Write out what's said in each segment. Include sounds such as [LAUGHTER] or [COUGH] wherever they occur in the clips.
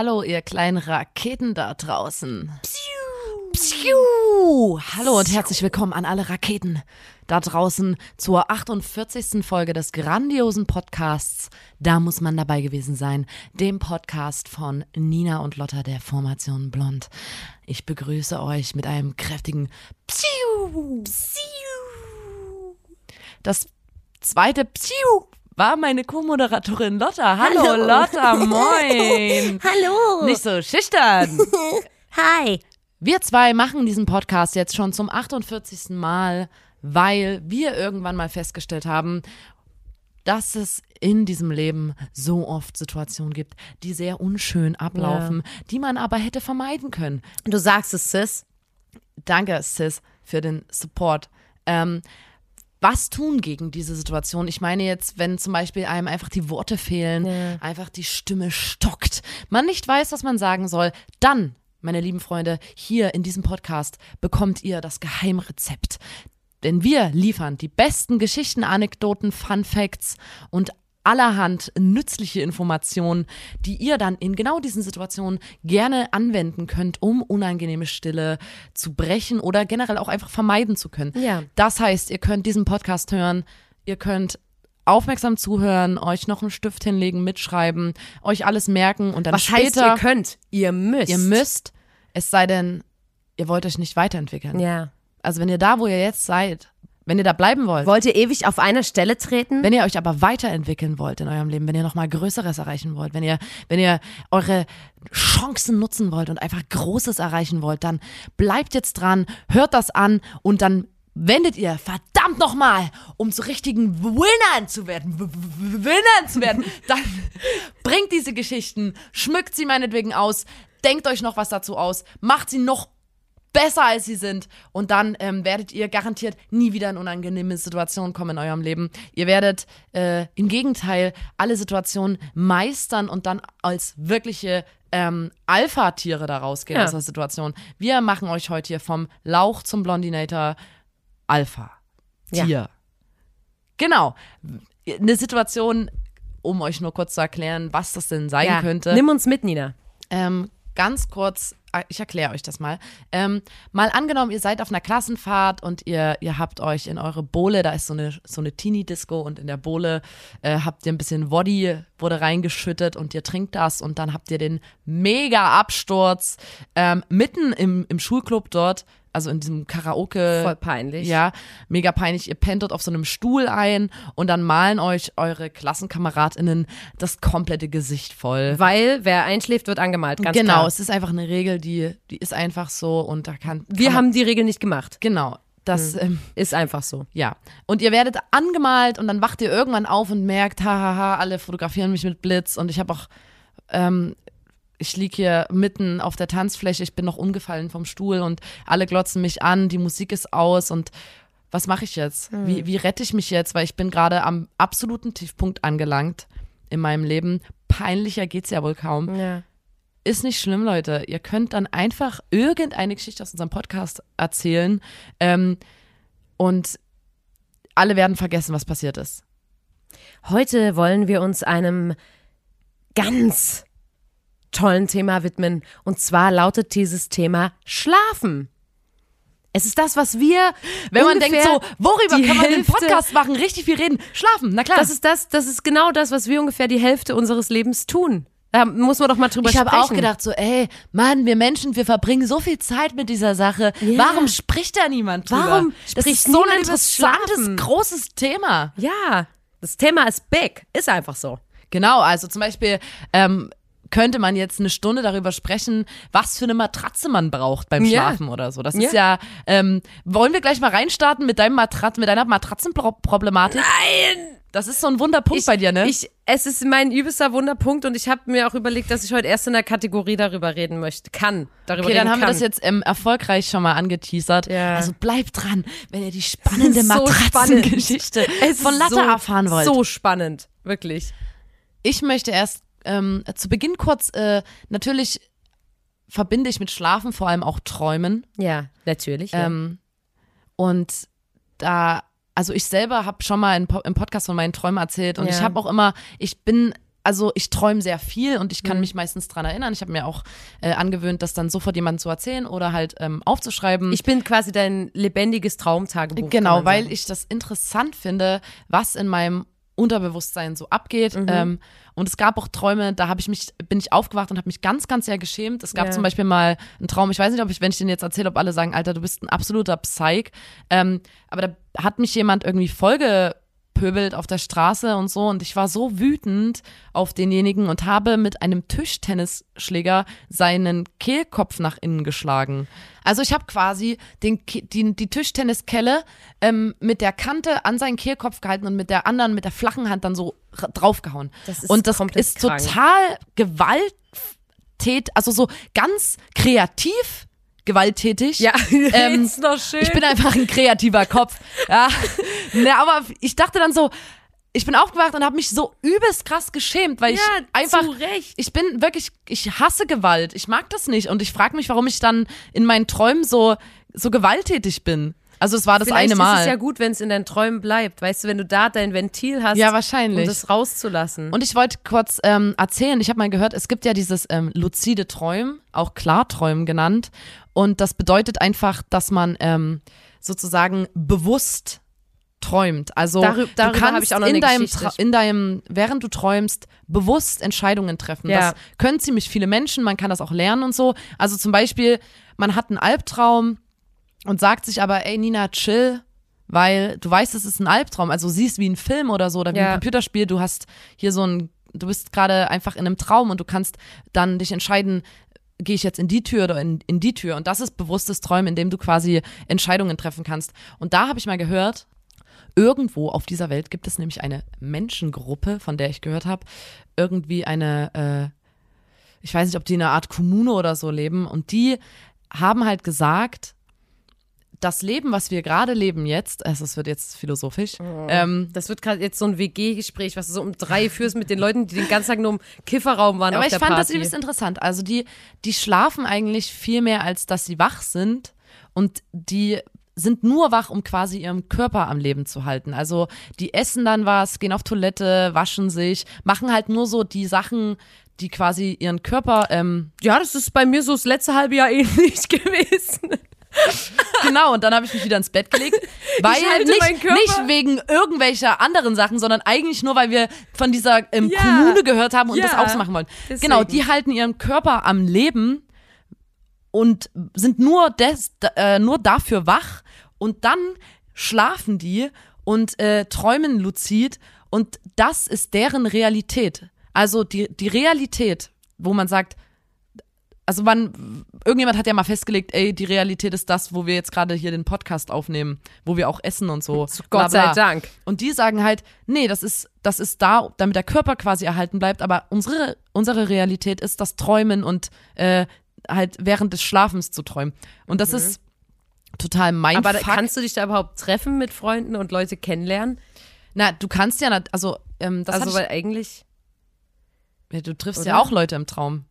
Hallo, ihr kleinen Raketen da draußen. Psiu. Hallo und herzlich willkommen an alle Raketen da draußen zur 48. Folge des grandiosen Podcasts. Da muss man dabei gewesen sein, dem Podcast von Nina und Lotta der Formation Blond. Ich begrüße euch mit einem kräftigen Psiu. Psiu. Das zweite Psiu war meine Co-Moderatorin Lotta. Hallo, Hallo. Lotta, moin. [LAUGHS] Hallo. Nicht so schüchtern. [LAUGHS] Hi. Wir zwei machen diesen Podcast jetzt schon zum 48. Mal, weil wir irgendwann mal festgestellt haben, dass es in diesem Leben so oft Situationen gibt, die sehr unschön ablaufen, die man aber hätte vermeiden können. Du sagst es, Sis. Danke, Sis, für den Support. Ähm, was tun gegen diese Situation? Ich meine jetzt, wenn zum Beispiel einem einfach die Worte fehlen, einfach die Stimme stockt, man nicht weiß, was man sagen soll, dann, meine lieben Freunde, hier in diesem Podcast bekommt ihr das Geheimrezept. Denn wir liefern die besten Geschichten, Anekdoten, Fun Facts und allerhand nützliche Informationen, die ihr dann in genau diesen Situationen gerne anwenden könnt, um unangenehme Stille zu brechen oder generell auch einfach vermeiden zu können. Ja. Das heißt, ihr könnt diesen Podcast hören, ihr könnt aufmerksam zuhören, euch noch einen Stift hinlegen, mitschreiben, euch alles merken und dann Was später heißt, ihr könnt? Ihr müsst. ihr müsst, es sei denn, ihr wollt euch nicht weiterentwickeln. Ja. Also wenn ihr da, wo ihr jetzt seid, wenn ihr da bleiben wollt, Wollt ihr ewig auf einer Stelle treten? wenn ihr euch aber weiterentwickeln wollt in eurem Leben, wenn ihr noch mal Größeres erreichen wollt, wenn ihr, wenn ihr eure Chancen nutzen wollt und einfach Großes erreichen wollt, dann bleibt jetzt dran, hört das an und dann wendet ihr verdammt noch mal, um zu richtigen Winnern zu werden, W- Winnern zu werden, [LAUGHS] dann bringt diese Geschichten, schmückt sie meinetwegen aus, denkt euch noch was dazu aus, macht sie noch besser als sie sind. Und dann ähm, werdet ihr garantiert nie wieder in unangenehme Situationen kommen in eurem Leben. Ihr werdet äh, im Gegenteil alle Situationen meistern und dann als wirkliche ähm, Alpha-Tiere da rausgehen Ja. aus der Situation. Wir machen euch heute hier vom Lauch zum Blondinator Alpha-Tier. Ja. Genau. Eine Situation, um euch nur kurz zu erklären, was das denn sein ja. könnte. Nimm uns mit, Nina. Ähm, ganz kurz, ich erkläre euch das mal. Ähm, mal angenommen, ihr seid auf einer Klassenfahrt und ihr, ihr habt euch in eure Bowle, da ist so eine, so eine Teenie-Disco und in der Bowle äh, habt ihr ein bisschen Woddy, wurde reingeschüttet und ihr trinkt das und dann habt ihr den Mega-Absturz ähm, mitten im, im Schulclub dort, also in diesem Karaoke. Voll peinlich. Ja, mega peinlich. Ihr pennt dort auf so einem Stuhl ein und dann malen euch eure KlassenkameradInnen das komplette Gesicht voll. Weil wer einschläft, wird angemalt. Ganz genau, klar. es ist einfach eine Regel, die, die ist einfach so und da kann. Wir kann man, haben die Regel nicht gemacht. Genau. Das, ähm, Ist einfach so. ja. Und ihr werdet angemalt und dann wacht ihr irgendwann auf und merkt, hahaha, alle fotografieren mich mit Blitz und ich habe auch, ähm, ich lieg hier mitten auf der Tanzfläche, ich bin noch umgefallen vom Stuhl und alle glotzen mich an, die Musik ist aus und was mache ich jetzt? Wie, wie rette ich mich jetzt? Weil ich bin gerade am absoluten Tiefpunkt angelangt in meinem Leben. Peinlicher geht's ja wohl kaum. Ja. Ist nicht schlimm, Leute. Ihr könnt dann einfach irgendeine Geschichte aus unserem Podcast erzählen ähm, und alle werden vergessen, was passiert ist. Heute wollen wir uns einem ganz tollen Thema widmen. Und zwar lautet dieses Thema Schlafen. Es ist das, was wir. Wenn man denkt so, worüber kann man den Hälfte- Podcast machen? Richtig viel reden. Schlafen, na klar. Das ist das, das ist genau das, was wir ungefähr die Hälfte unseres Lebens tun. Da muss man doch mal drüber ich habe sprechen. auch gedacht so, ey, Mann, wir Menschen, wir verbringen so viel Zeit mit dieser Sache. Ja. Warum spricht da niemand drüber? Warum das spricht ist so ein interessantes, großes Thema. Ja, das Thema ist big. Ist einfach so. Genau, also zum Beispiel ähm, könnte man jetzt eine Stunde darüber sprechen, was für eine Matratze man braucht beim Ja. Schlafen oder so. Das ist ja, ähm, wollen wir gleich mal reinstarten mit deinem Matrat mit deiner Matratzenproblematik? Nein! Das ist so ein Wunderpunkt ich, bei dir, ne? Ich, es ist mein übelster Wunderpunkt und ich habe mir auch überlegt, dass ich heute erst in der Kategorie darüber reden möchte. Kann. Darüber okay, reden dann haben kann. wir das jetzt ähm, erfolgreich schon mal angeteasert. Ja. Also bleibt dran, wenn ihr die spannende So Matratzengeschichte Es von ist Latte so, erfahren wollt. So spannend. Wirklich. Ich möchte erst ähm, zu Beginn kurz, äh, natürlich verbinde ich mit Schlafen vor allem auch Träumen. Ja, natürlich. Ja. Ähm, und da, also ich selber habe schon mal im, Po- im Podcast von meinen Träumen erzählt und Ja. ich habe auch immer, ich bin, also ich träume sehr viel und ich kann Mhm. mich meistens dran erinnern. Ich habe mir auch äh, angewöhnt, das dann sofort jemandem zu erzählen oder halt ähm, aufzuschreiben. ich bin quasi dein lebendiges Traumtagebuch. Genau, weil ich das interessant finde, was in meinem Unterbewusstsein so abgeht. Mhm. Ähm, und es gab auch Träume, da habe ich mich, bin ich aufgewacht und habe mich ganz, ganz sehr geschämt. Es gab Ja. zum Beispiel mal einen Traum, ich weiß nicht, ob ich, wenn ich den jetzt erzähle, ob alle sagen, Alter, du bist ein absoluter Psych. Ähm, aber da hat mich jemand irgendwie vollgepöbelt auf der Straße und so und ich war so wütend auf denjenigen und habe mit einem Tischtennisschläger seinen Kehlkopf nach innen geschlagen. Also ich habe quasi den, die, die Tischtenniskelle ähm, mit der Kante an seinen Kehlkopf gehalten und mit der anderen, mit der flachen Hand dann so draufgehauen. Das ist und das ist total gewalttät, also so ganz kreativ gewalttätig. Ja, [LAUGHS] Ähm, ist noch schön. Ich bin einfach ein kreativer Kopf. Ja. [LAUGHS] Ne, aber ich dachte dann so, ich bin aufgewacht und habe mich so übelst krass geschämt, weil ich ja, einfach zu Recht. ich bin wirklich, ich hasse Gewalt. Ich mag das nicht und ich frage mich, warum ich dann in meinen Träumen so so gewalttätig bin. Also es war das Vielleicht eine Mal. ist es ja gut, wenn es in deinen Träumen bleibt. Weißt du, wenn du da dein Ventil hast, Ja, wahrscheinlich. um das rauszulassen. Und ich wollte kurz ähm, erzählen, ich habe mal gehört, es gibt ja dieses ähm, luzide Träumen, auch Klarträumen genannt. Und das bedeutet einfach, dass man ähm, sozusagen bewusst träumt. Also Darü- du kannst in eine deinem, in deinem, während du träumst, bewusst Entscheidungen treffen. Ja. Das können ziemlich viele Menschen, man kann das auch lernen und so. Also zum Beispiel, man hat einen Albtraum und sagt sich aber, ey Nina, chill, weil du weißt, es ist ein Albtraum. Also siehst wie ein Film oder so oder wie Ja. ein Computerspiel, du hast hier so ein, du bist gerade einfach in einem Traum und du kannst dann dich entscheiden, gehe ich jetzt in die Tür oder in, in die Tür. Und das ist bewusstes Träumen, in dem du quasi Entscheidungen treffen kannst. Und da habe ich mal gehört, irgendwo auf dieser Welt gibt es nämlich eine Menschengruppe, von der ich gehört habe, irgendwie eine, äh, ich weiß nicht, ob die in einer Art Kommune oder so leben. Und die haben halt gesagt, das Leben, was wir gerade leben jetzt, also es wird jetzt philosophisch, ähm, das wird gerade jetzt so ein WG-Gespräch, was du so um drei [LAUGHS] führst mit den Leuten, die den ganzen Tag nur im Kifferraum waren Aber ich fand das Party. übelst interessant. Also die, die schlafen eigentlich viel mehr, als dass sie wach sind. Und die sind nur wach, um quasi ihren Körper am Leben zu halten. Also die essen dann was, gehen auf Toilette, waschen sich, machen halt nur so die Sachen, die quasi ihren Körper, ähm, ja, das ist bei mir so das letzte halbe Jahr [LAUGHS] ähnlich gewesen. [LAUGHS] genau, und dann habe ich mich wieder ins Bett gelegt. Weil nicht, nicht wegen irgendwelcher anderen Sachen, sondern eigentlich nur, weil wir von dieser ähm, Ja. Kommune gehört haben und Ja. das auch so machen wollen. Deswegen. Genau, die halten ihren Körper am Leben und sind nur, des, äh, nur dafür wach und dann schlafen die und äh, träumen luzid und das ist deren Realität. Also die, die Realität, wo man sagt, also man, irgendjemand hat ja mal festgelegt, ey, die Realität ist das, wo wir jetzt gerade hier den Podcast aufnehmen, wo wir auch essen und so. [LAUGHS] Gott sei. Dank. Und die sagen halt, nee, das ist, das ist da, damit der Körper quasi erhalten bleibt, aber unsere, unsere Realität ist das Träumen und äh, halt während des Schlafens zu träumen. Und das ist total mein Mhm. Aber da, kannst du dich da überhaupt treffen mit Freunden und Leute kennenlernen? Na, du kannst ja, also, ähm, das also, weil eigentlich. ich, ja, du triffst oder? ja auch Leute im Traum.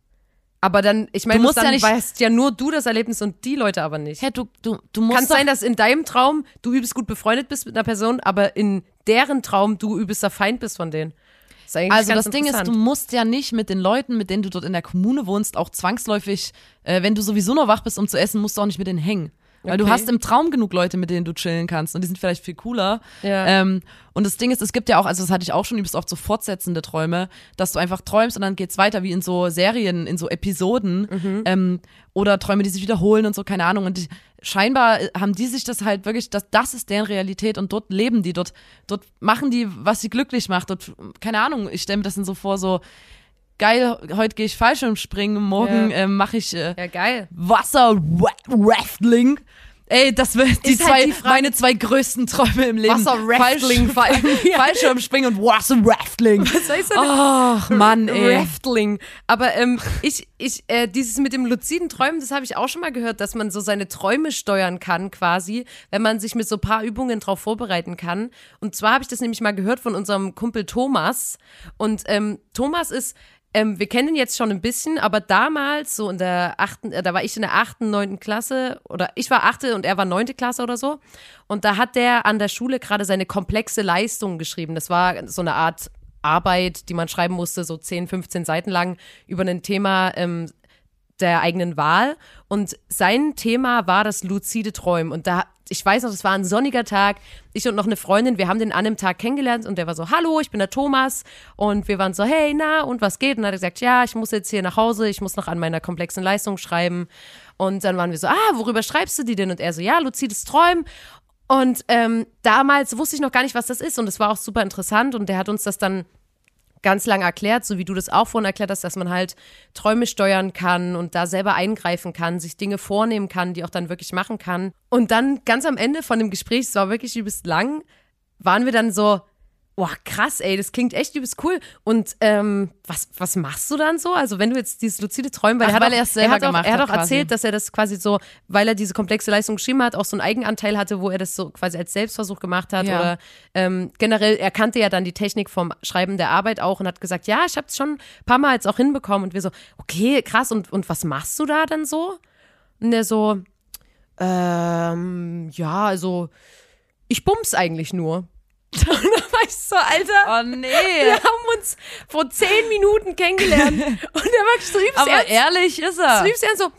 Aber dann, ich meine, Du musst dann ja nicht- weißt ja nur du das Erlebnis und die Leute aber nicht. Hä, du, du, du musst Kann sein, dass in deinem Traum du übelst gut befreundet bist mit einer Person, aber in deren Traum du übelster Feind bist von denen. Eigentlich Also das Ding ist, du musst ja nicht mit den Leuten, mit denen du dort in der Kommune wohnst, auch zwangsläufig, äh, wenn du sowieso nur wach bist, um zu essen, musst du auch nicht mit denen hängen. Weil du Okay. hast im Traum genug Leute, mit denen du chillen kannst und die sind vielleicht viel cooler. Ja. Ähm, und das Ding ist, es gibt ja auch, also das hatte ich auch schon übelst oft so fortsetzende Träume, dass du einfach träumst und dann geht's weiter wie in so Serien, in so Episoden Mhm. ähm, oder Träume, die sich wiederholen und so, keine Ahnung. Und die, scheinbar äh, haben die sich das halt wirklich, das, das ist deren Realität und dort leben die, dort, dort machen die, was sie glücklich macht. Dort, keine Ahnung, ich stelle mir das dann so vor, so geil, heute gehe ich Fallschirmspringen, morgen Ja. ähm, mache ich äh, Ja, geil. Wasserrafting. Ey, das wird die Ist zwei, halt die meine zwei größten Träume im Leben. Wasserrafting allem. [LAUGHS] Fall, Fallschirmspringen und Wasserrafting. Was heißt denn? Ach, Mann, ey. Raftling. Aber ähm, ich, ich, äh, dieses mit dem luziden Träumen, das habe ich auch schon mal gehört, dass man so seine Träume steuern kann, quasi, wenn man sich mit so ein paar Übungen drauf vorbereiten kann. Und zwar habe ich das nämlich mal gehört von unserem Kumpel Thomas. Und ähm, Thomas ist. Ähm, wir kennen ihn jetzt schon ein bisschen, aber damals, so in der achten, äh, da war ich in der achten, neunten Klasse, oder ich war achte und er war neunte Klasse oder so. Und da hat der an der Schule gerade seine komplexe Leistung geschrieben. Das war so eine Art Arbeit, die man schreiben musste, so 10, 15 Seiten lang über ein Thema ähm, der eigenen Wahl. Und sein Thema war das luzide Träumen. Und da, ich weiß noch, das war ein sonniger Tag. Ich und noch eine Freundin, wir haben den an einem Tag kennengelernt und der war so, hallo, ich bin der Thomas. Und wir waren so, hey, na, und was geht? Und dann hat er gesagt, ja, ich muss jetzt hier nach Hause, ich muss noch an meiner komplexen Leistung schreiben. Und dann waren wir so, ah, worüber schreibst du die denn? Und er so, ja, luzides Träumen. Und ähm, damals wusste ich noch gar nicht, was das ist. Und es war auch super interessant. Und der hat uns das dann ganz lang erklärt, so wie du das auch vorhin erklärt hast, dass man halt Träume steuern kann und da selber eingreifen kann, sich Dinge vornehmen kann, die auch dann wirklich machen kann. Und dann ganz am Ende von dem Gespräch, es war wirklich übelst lang, waren wir dann so, boah, krass, ey, das klingt echt übelst cool. Und ähm, was, was machst du dann so? Also wenn du jetzt dieses luzide Träumen, weil, Ach, er hat weil auch, er es selber hat auch, gemacht er hat auch quasi. erzählt, dass er das quasi so, weil er diese komplexe Leistung geschrieben hat, auch so einen Eigenanteil hatte, wo er das so quasi als Selbstversuch gemacht hat Ja. oder ähm, generell, er kannte ja dann die Technik vom Schreiben der Arbeit auch und hat gesagt, ja, ich habe es schon ein paar Mal jetzt auch hinbekommen und wir so, okay, krass und, und was machst du da denn so? Und der so, ähm, ja, also ich bums eigentlich nur. [LAUGHS] Und da war ich so, Alter, Oh nee. wir haben uns vor zehn Minuten kennengelernt [LAUGHS] und der war übelst Aber ernst, ehrlich ist er. liebst ernst so,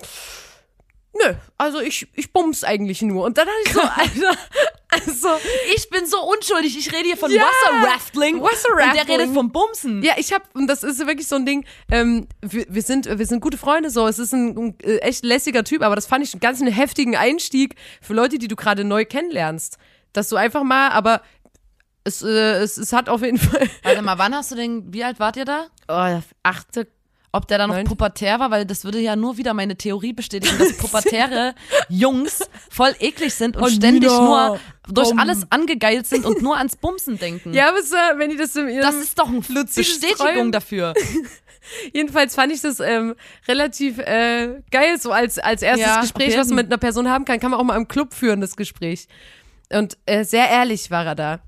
nö, also ich, ich bums eigentlich nur. Und dann hatte ich so, [LAUGHS] Alter, also, Ich bin so unschuldig. Ich rede hier von Ja. Wasserrafting. Wasserrafting. Und der redet vom Bumsen. ja, ich hab, und das ist wirklich so ein Ding, ähm, wir, wir, sind, wir sind gute Freunde, so, es ist ein, ein äh, echt lässiger Typ, aber das fand ich einen ganz einen heftigen Einstieg für Leute, die du gerade neu kennenlernst. Dass du einfach mal, aber es, äh, es, es hat auf jeden [LAUGHS] Fall, Warte mal, wann hast du den, wie alt wart ihr da? oh, achte, Ob der da noch Neunte. pubertär war, weil das würde ja nur wieder meine Theorie bestätigen, dass [LAUGHS] pubertäre Jungs voll eklig sind und Oh, ständig Nina. nur durch Bum. alles angegeilt sind und nur ans Bumsen denken. ja, aber äh, wenn die das im Das ist doch eine Bestätigung Träumen. dafür. [LAUGHS] Jedenfalls fand ich das ähm, relativ äh, geil, so als, als erstes Ja, Gespräch, was man mit einer Person haben kann, kann man auch mal im Club führen, das Gespräch. Und äh, sehr ehrlich war er da.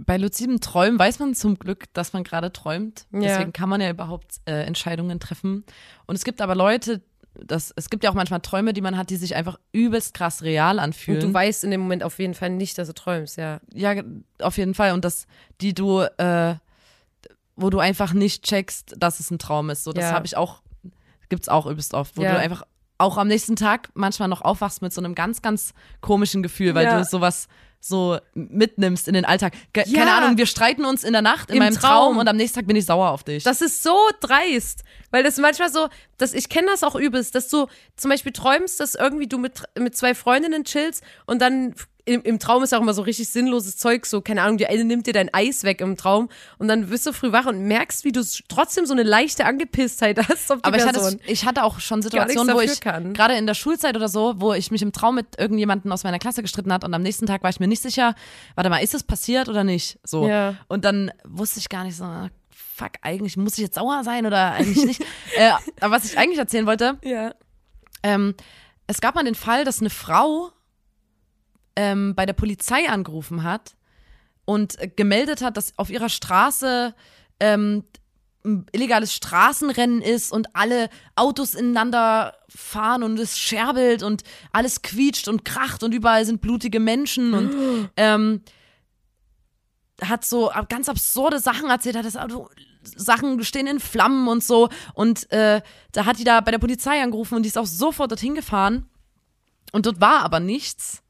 Bei luzidem Träumen weiß man zum Glück, dass man gerade träumt. Ja. Deswegen kann man ja überhaupt äh, Entscheidungen treffen. Und es gibt aber Leute, das, es gibt ja auch manchmal Träume, die man hat, die sich einfach übelst krass real anfühlen. Und du weißt in dem Moment auf jeden Fall nicht, dass du träumst, ja. Ja, auf jeden Fall. Und das, die du, äh, wo du einfach nicht checkst, dass es ein Traum ist. So, das Ja. habe ich auch, gibt's auch übelst oft, wo Ja. du einfach auch am nächsten Tag manchmal noch aufwachst mit so einem ganz, ganz komischen Gefühl, weil Ja. du sowas so mitnimmst in den Alltag. Ge Ja. Keine Ahnung, wir streiten uns in der Nacht in Im meinem Traum. Traum. und am nächsten Tag bin ich sauer auf dich. Das ist so dreist, weil das manchmal so, dass ich kenne das auch übelst, dass du zum Beispiel träumst, dass irgendwie du mit, mit zwei Freundinnen chillst und dann im, im Traum ist auch immer so richtig sinnloses Zeug, so, keine Ahnung, die eine nimmt dir dein Eis weg im Traum und dann wirst du früh wach und merkst, wie du trotzdem so eine leichte Angepisstheit [LAUGHS] hast auf die Aber ich hatte, Person. ich hatte auch schon Situationen, wo ich gerade in der Schulzeit oder so, wo ich mich im Traum mit irgendjemandem aus meiner Klasse gestritten hat und am nächsten Tag war ich mir nicht sicher, warte mal, ist es passiert oder nicht? So. Ja. Und dann wusste ich gar nicht so, fuck, eigentlich muss ich jetzt sauer sein oder eigentlich nicht. [LAUGHS] äh, aber was ich eigentlich erzählen wollte, ja. ähm, es gab mal den Fall, dass eine Frau ähm, bei der Polizei angerufen hat und gemeldet hat, dass auf ihrer Straße ähm, ein illegales Straßenrennen ist und alle Autos ineinander fahren und es scherbelt und alles quietscht und kracht und überall sind blutige Menschen und [GASPS] ähm, hat so ganz absurde Sachen erzählt, hat das Auto Sachen stehen in Flammen und so und äh, da hat die da bei der Polizei angerufen und die ist auch sofort dorthin gefahren und dort war aber nichts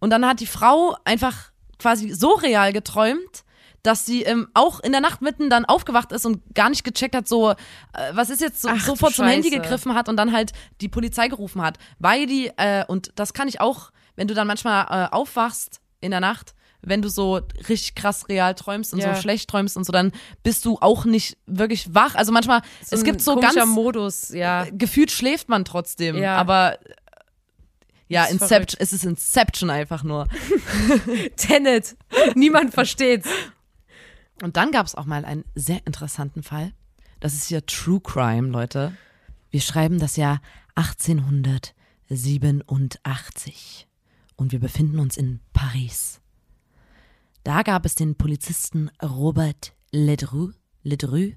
und dann hat die Frau einfach quasi so real geträumt, dass sie ähm, auch in der Nacht mitten dann aufgewacht ist und gar nicht gecheckt hat, so, äh, was ist jetzt so, Ach, sofort zum Handy gegriffen hat und dann halt die Polizei gerufen hat. Weil die, äh, und das kann ich auch, wenn du dann manchmal äh, aufwachst in der Nacht, wenn du so richtig krass real träumst und Ja. so schlecht träumst und so, dann bist du auch nicht wirklich wach. Also manchmal, es ein gibt so ganz Modus, ja. gefühlt schläft man trotzdem, Ja. aber Ja, Inception, es ist Inception einfach nur. [LAUGHS] [LAUGHS] Tenet. Niemand versteht's. Und dann gab es auch mal einen sehr interessanten Fall. Das ist hier True Crime, Leute. Wir schreiben das Jahr 1887 und wir befinden uns in Paris. Da gab es den Polizisten Robert Ledru. Ledru?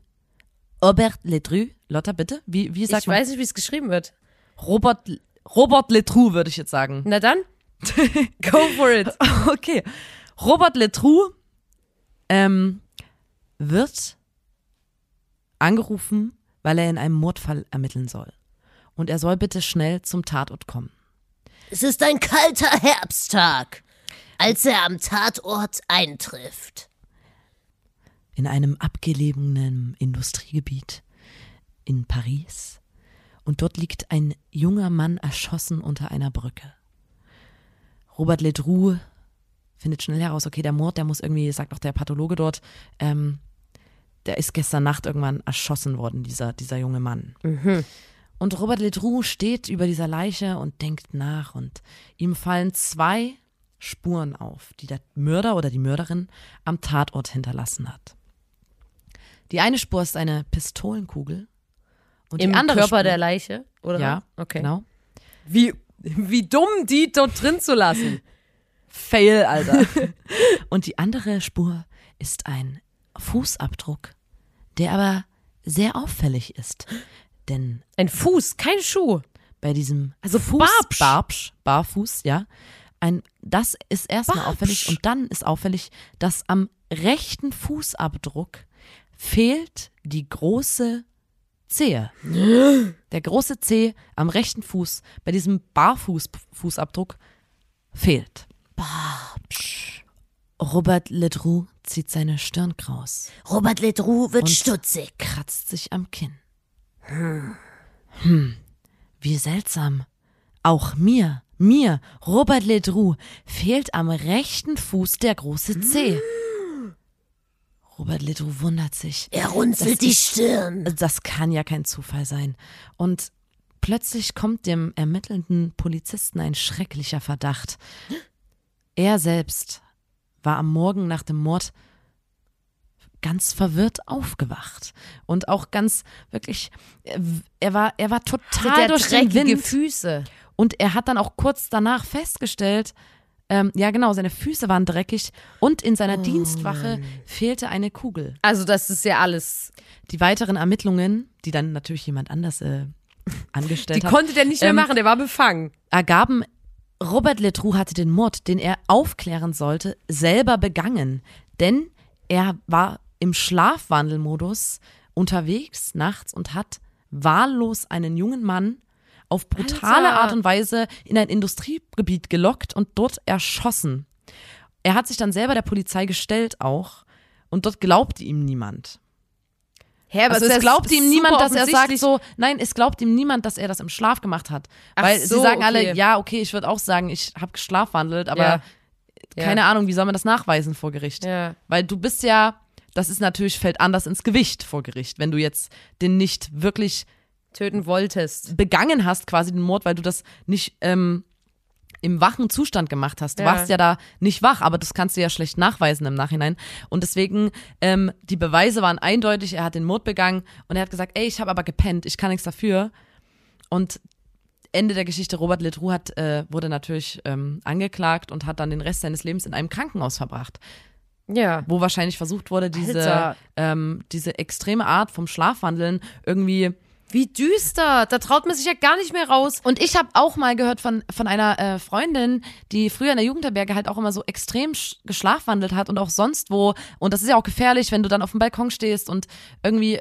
Robert Ledru? Lotta, bitte? Wie, wie sagt Ich man? weiß nicht, wie es geschrieben wird. Robert, Robert Ledru, würde ich jetzt sagen. Na dann, [LAUGHS] go for it. Okay. Robert Letroux ähm, wird angerufen, weil er in einem Mordfall ermitteln soll. Und er soll bitte schnell zum Tatort kommen. Es ist ein kalter Herbsttag, als er am Tatort eintrifft. In einem abgelegenen Industriegebiet in Paris. Und dort liegt ein junger Mann erschossen unter einer Brücke. Robert Ledru findet schnell heraus, okay, der Mord, der muss irgendwie, sagt auch der Pathologe dort, ähm, der ist gestern Nacht irgendwann erschossen worden, dieser, dieser junge Mann. Und Robert Ledru steht über dieser Leiche und denkt nach und ihm fallen zwei Spuren auf, die der Mörder oder die Mörderin am Tatort hinterlassen hat. Die eine Spur ist eine Pistolenkugel und Im Körper Spur, der Leiche, oder? ja, okay. genau. Wie, wie dumm, die dort drin zu lassen. Fail, Alter. [LAUGHS] und die andere Spur ist ein Fußabdruck, der aber sehr auffällig ist. Denn Ein Fuß, kein Schuh. bei diesem Also Fuß, Barbsch. Barbsch, Barfuß, ja, ein, das ist erstmal Barbsch. auffällig und dann ist auffällig, dass am rechten Fußabdruck fehlt die große Zehe. Der große Zeh am rechten Fuß bei diesem Barfuß-Fußabdruck fehlt. Robert Ledru zieht seine Stirn kraus, Robert Ledru wird Und- stutzig. kratzt sich am Kinn. Hm, wie seltsam. Auch mir, mir, Robert Ledru, fehlt am rechten Fuß der große Zeh. Robert Ledru wundert sich. Er runzelt die Stirn. Das kann ja kein Zufall sein. Und plötzlich kommt dem ermittelnden Polizisten ein schrecklicher Verdacht. Er selbst war am Morgen nach dem Mord ganz verwirrt aufgewacht und auch ganz wirklich er war er war total durch den Wind Füße. und er hat dann auch kurz danach festgestellt ähm, ja genau seine Füße waren dreckig und in seiner Dienstwache fehlte eine Kugel Also das ist ja alles. die weiteren Ermittlungen, die dann natürlich jemand anders äh, [LAUGHS] angestellt Die hat, konnte der nicht mehr Ähm, machen, der war befangen. ergaben, Robert Letroux hatte den Mord, den er aufklären sollte, selber begangen. Denn er war im Schlafwandelmodus unterwegs nachts und hat wahllos einen jungen Mann auf brutale Alter. Art und Weise in ein Industriegebiet gelockt und dort erschossen. Er hat sich dann selber der Polizei gestellt auch und dort glaubte ihm niemand. Hä, aber Also es ja glaubt ihm niemand, dass er sagt so, nein, es glaubt ihm niemand, dass er das im Schlaf gemacht hat. Ach Weil so, sie sagen alle, okay. ja, okay, ich würde auch sagen, ich habe geschlafwandelt, aber Ja. keine Ahnung, wie soll man das nachweisen vor Gericht? Ja. Weil du bist ja, das ist natürlich, fällt anders ins Gewicht vor Gericht, wenn du jetzt den nicht wirklich töten wolltest. begangen hast, quasi den Mord, weil du das nicht ähm, im wachen Zustand gemacht hast. Du Ja. warst ja da nicht wach, aber das kannst du ja schlecht nachweisen im Nachhinein. Und deswegen, ähm, die Beweise waren eindeutig, er hat den Mord begangen und er hat gesagt, ey, ich habe aber gepennt, ich kann nichts dafür. Und Ende der Geschichte, Robert Letroux hat, äh, wurde natürlich ähm, angeklagt und hat dann den Rest seines Lebens in einem Krankenhaus verbracht, Ja. wo wahrscheinlich versucht wurde, diese, ähm, diese extreme Art vom Schlafwandeln irgendwie Wie düster. Da traut man sich ja gar nicht mehr raus. Und ich habe auch mal gehört von, von einer äh, Freundin, die früher in der Jugendherberge halt auch immer so extrem sch- geschlafwandelt hat und auch sonst wo. Und das ist ja auch gefährlich, wenn du dann auf dem Balkon stehst und irgendwie.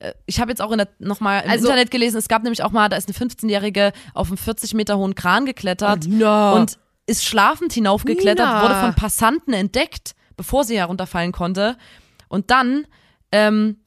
äh, Ich habe jetzt auch in der, noch mal im Also- Internet gelesen, es gab nämlich auch mal, da ist eine 15-Jährige auf einen 40 Meter hohen Kran geklettert Nina. und ist schlafend hinaufgeklettert, Nina. wurde von Passanten entdeckt, bevor sie herunterfallen konnte. Und dann ähm,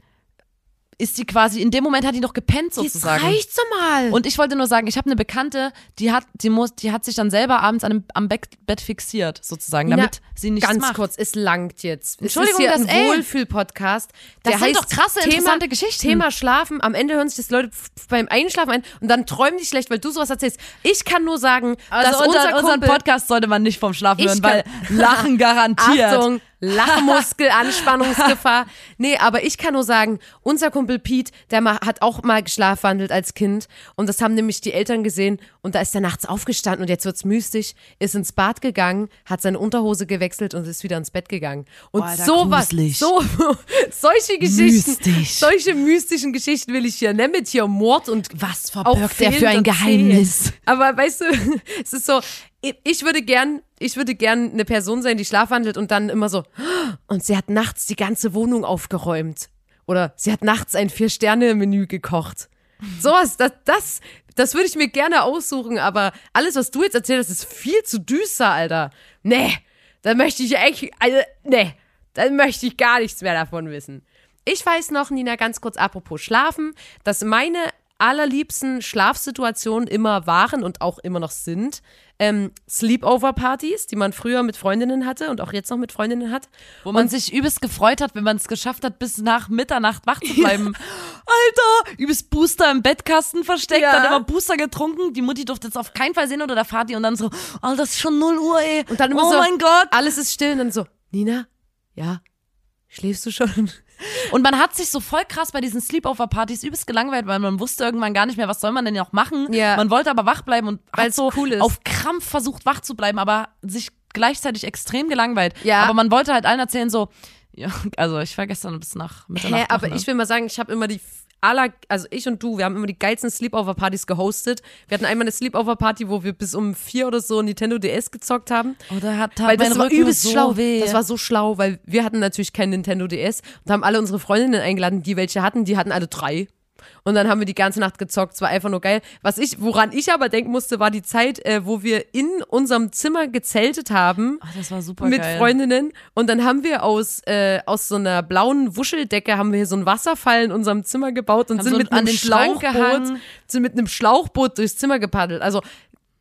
ist die quasi, in dem Moment hat die noch gepennt Jetzt sozusagen. reicht's doch mal. Und ich wollte nur sagen, ich habe eine Bekannte, die hat, die muss, die hat sich dann selber abends an dem, am Bett, Bett fixiert, sozusagen, damit sie nichts Ganz macht. kurz, es langt jetzt. Entschuldigung, es ist hier das- ein. Wohlfühl-Podcast. Das der sind heißt doch krasse, Thema, interessante Geschichten. Thema Schlafen. Am Ende hören sich das Leute beim Einschlafen ein und dann träumen die schlecht, weil du sowas erzählst. Ich kann nur sagen, dass Also unser, unser unseren Podcast sollte man nicht vom Schlafen hören, weil Lachen [LAUGHS] garantiert. Achtung, Lachmuskel, Anspannungsgefahr. [LAUGHS] Nee, aber ich kann nur sagen, unser Kumpel Pete, der hat auch mal geschlafwandelt als Kind und das haben nämlich die Eltern gesehen und da ist er nachts aufgestanden und jetzt wird's mystisch, ist ins Bad gegangen, hat seine Unterhose gewechselt und ist wieder ins Bett gegangen. Und Alter, sowas, gruselig. so, [LAUGHS] solche Geschichten, Mystisch. solche mystischen Geschichten will ich hier, ne, mit hier Mord und Was verbirgt der für ein Geheimnis? Zähne. Aber weißt du, [LAUGHS] es ist so, ich- würde gern, ich würde gern eine Person sein, die schlafwandelt und dann immer so, und sie hat nachts die ganze Wohnung aufgeräumt. Oder sie hat nachts ein Vier-Sterne-Menü gekocht. Sowas, das, das, das würde ich mir gerne aussuchen, aber alles, was du jetzt erzählst, ist viel zu düster, Alter. Nee, da möchte ich echt, also, nee, dann möchte ich gar nichts mehr davon wissen. Ich weiß noch, Nina, ganz kurz apropos Schlafen, dass meine allerliebsten Schlafsituationen immer waren und auch immer noch sind ähm, Sleepover-Partys, die man früher mit Freundinnen hatte und auch jetzt noch mit Freundinnen hat. Wo man sich übelst gefreut hat, wenn man es geschafft hat, bis nach Mitternacht wach zu bleiben. Alter, übelst Booster im Bettkasten versteckt, Ja. dann immer Booster getrunken. Die Mutti durfte es auf keinen Fall sehen oder der Vati und dann so, Alter, das ist schon 0 Uhr, ey. Und dann immer oh so, mein Gott. alles ist still und dann so, Nina, ja, schläfst du schon? [LAUGHS] Und man hat sich so voll krass bei diesen Sleepover-Partys übelst gelangweilt, weil man wusste irgendwann gar nicht mehr, was soll man denn noch machen. Ja. Man wollte aber wach bleiben und hat Weil's so cool ist. auf Krampf versucht, wach zu bleiben, aber sich gleichzeitig extrem gelangweilt. Ja. Aber man wollte halt allen erzählen, so, ja, also ich war gestern bis nach Mitternacht. Hä, aber ne? ich will mal sagen, ich habe immer die aller, also ich und du, wir haben immer die geilsten Sleepover-Partys gehostet. Wir hatten einmal eine Sleepover-Party, wo wir bis um vier oder so Nintendo DS gezockt haben. Oder hat, hat Weil das war Rücken übelst so schlau. Weh. Das war so schlau, weil wir hatten natürlich kein Nintendo DS und haben alle unsere Freundinnen eingeladen, die welche hatten, die hatten alle drei. Und dann haben wir die ganze Nacht gezockt. Es war einfach nur geil. Was ich, woran ich aber denken musste, war die Zeit, äh, wo wir in unserem Zimmer gezeltet haben Ach, das war super mit geil. Freundinnen und dann haben wir aus äh, aus so einer blauen Wuscheldecke haben wir hier so einen Wasserfall in unserem Zimmer gebaut und Haben sind so mit einem Schlauchboot sind mit einem Schlauchboot durchs Zimmer gepaddelt. Also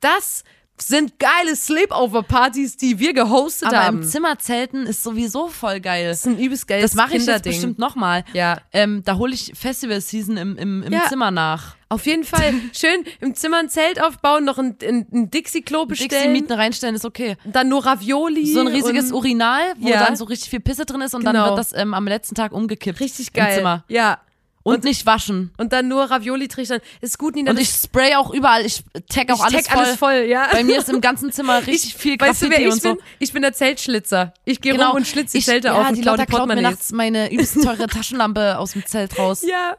das sind geile Sleepover-Partys, die wir gehostet aber haben. im Zimmer zelten ist sowieso voll geil. das ist ein übelst geiles Das mache ich jetzt bestimmt nochmal. Ja. Ähm, da hole ich Festival-Season im, im, im Ja. Zimmer nach. Auf jeden Fall schön im Zimmer ein Zelt aufbauen, noch ein, ein, ein Dixie-Klo bestellen, Dixie-Mieten reinstellen ist okay. dann nur Ravioli. So ein riesiges Urinal, wo Ja. dann so richtig viel Pisse drin ist und Genau. dann wird das ähm, am letzten Tag umgekippt. Richtig geil. Im Zimmer. Ja. Und, nicht waschen. Und dann nur Ravioli trichtern. Ist gut, Nina. Und ich spray auch überall, ich tag auch ich alles tag voll. alles voll, ja. Bei mir ist im ganzen Zimmer [LAUGHS] richtig viel weißt du, Graffiti wer ich und so. bin? Ich bin der Zeltschlitzer. Ich gehe rum und schlitze die Ich- Zelte ja, auf und die klaue die klaut mir nachts meine übelst teure [LAUGHS] Taschenlampe aus dem Zelt raus. Ja.